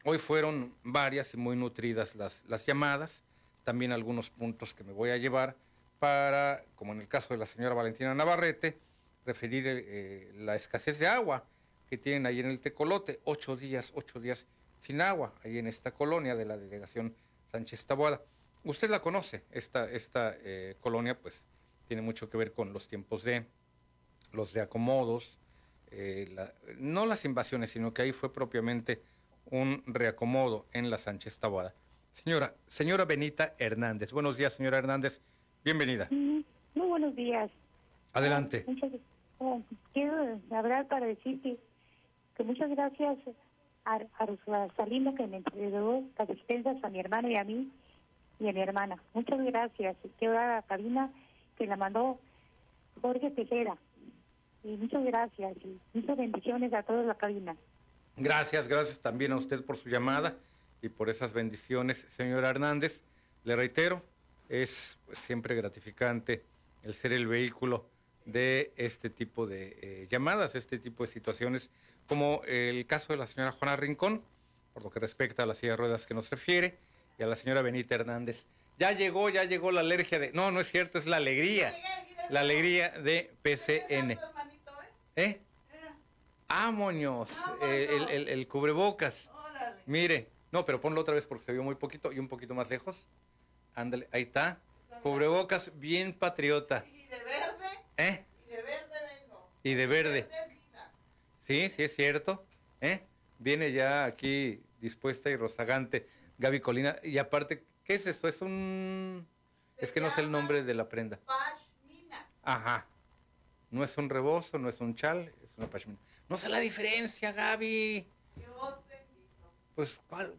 Hoy fueron varias y muy nutridas las, las llamadas, también algunos puntos que me voy a llevar para, como en el caso de la señora Valentina Navarrete, referir eh, la escasez de agua que tienen ahí en el Tecolote, ocho días, ocho días sin agua, ahí en esta colonia de la delegación Sánchez Taboada. Usted la conoce, esta, esta eh, colonia pues tiene mucho que ver con los tiempos de los reacomodos, eh, la- no las invasiones, sino que ahí fue propiamente un reacomodo en la Sánchez Taboada. Señora, señora Benita Hernández. Buenos días, señora Hernández. Bienvenida. Muy buenos días. Adelante. Muchas, oh, quiero hablar para decir que, que muchas gracias a, a Rosalina que me entregó las despensas a mi hermano y a mí y a mi hermana. Muchas gracias. Y quiero dar a la cabina que la mandó Jorge Tejera. Muchas gracias y muchas bendiciones a toda la cabina. Gracias, gracias también a usted por su llamada y por esas bendiciones, señora Hernández. Le reitero, es pues, siempre gratificante el ser el vehículo de este tipo de eh, llamadas, este tipo de situaciones, como el caso de la señora Juana Rincón, por lo que respecta a la silla ruedas que nos refiere, y a la señora Benita Hernández. Ya llegó, ya llegó la alergia de... No, no es cierto, es la alegría. La alegría de PCN. ¿Eh? Ah, moños, eh, el, el- el cubrebocas. Mire, no, pero ponlo otra vez porque se vio muy poquito y un poquito más lejos. Ándale, ahí está. Cubrebocas bien patriota. Y de verde, ¿Eh? y de verde vengo. Y de verde. Sí, sí es cierto. ¿Eh? Viene ya aquí dispuesta y rozagante Gaby Colina. Y aparte, ¿qué es esto? Es un... Es que no sé el nombre de la prenda. Pashminas. Ajá. No es un rebozo, no es un chal, es una pashmina. No sé la diferencia, Gaby. Dios bendito. Pues, ¿cuál?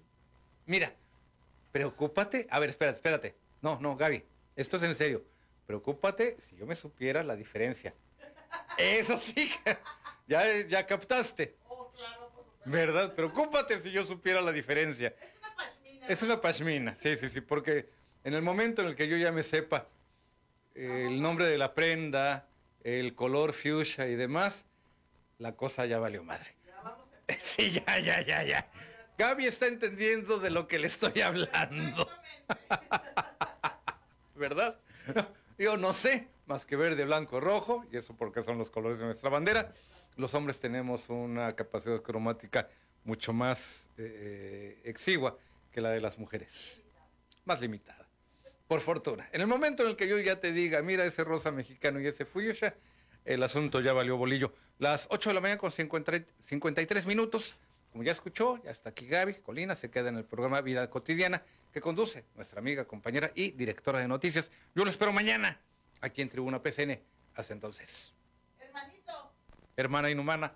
Mira, preocúpate. A ver, espérate, espérate. No, no, Gaby, esto es en serio. Preocúpate si yo me supiera la diferencia. Eso sí, (laughs) ya, ya captaste. Oh, claro, por supuesto. ¿Verdad? Preocúpate si yo supiera la diferencia. Es una pashmina. Es una pashmina, sí, sí, sí, porque en el momento en el que yo ya me sepa el nombre de la prenda, el color fuchsia y demás, la cosa ya valió madre. (laughs) Sí, ya, ya, ya, ya. Gaby está entendiendo de lo que le estoy hablando. (laughs) ¿Verdad? Yo no sé, más que verde, blanco, rojo, y eso porque son los colores de nuestra bandera. Los hombres tenemos una capacidad cromática mucho más eh, exigua que la de las mujeres. Más limitada. Por fortuna. En el momento en el que yo ya te diga, mira ese rosa mexicano y ese fuchsia, el asunto ya valió bolillo. Las 8 de la mañana con 50 y- 53 minutos. Como ya escuchó, ya está aquí Gaby Colina, se queda en el programa Vida Cotidiana que conduce nuestra amiga, compañera y directora de noticias. Yo lo espero mañana aquí en Tribuna PCN. Hasta entonces. Hermanito. Hermana inhumana.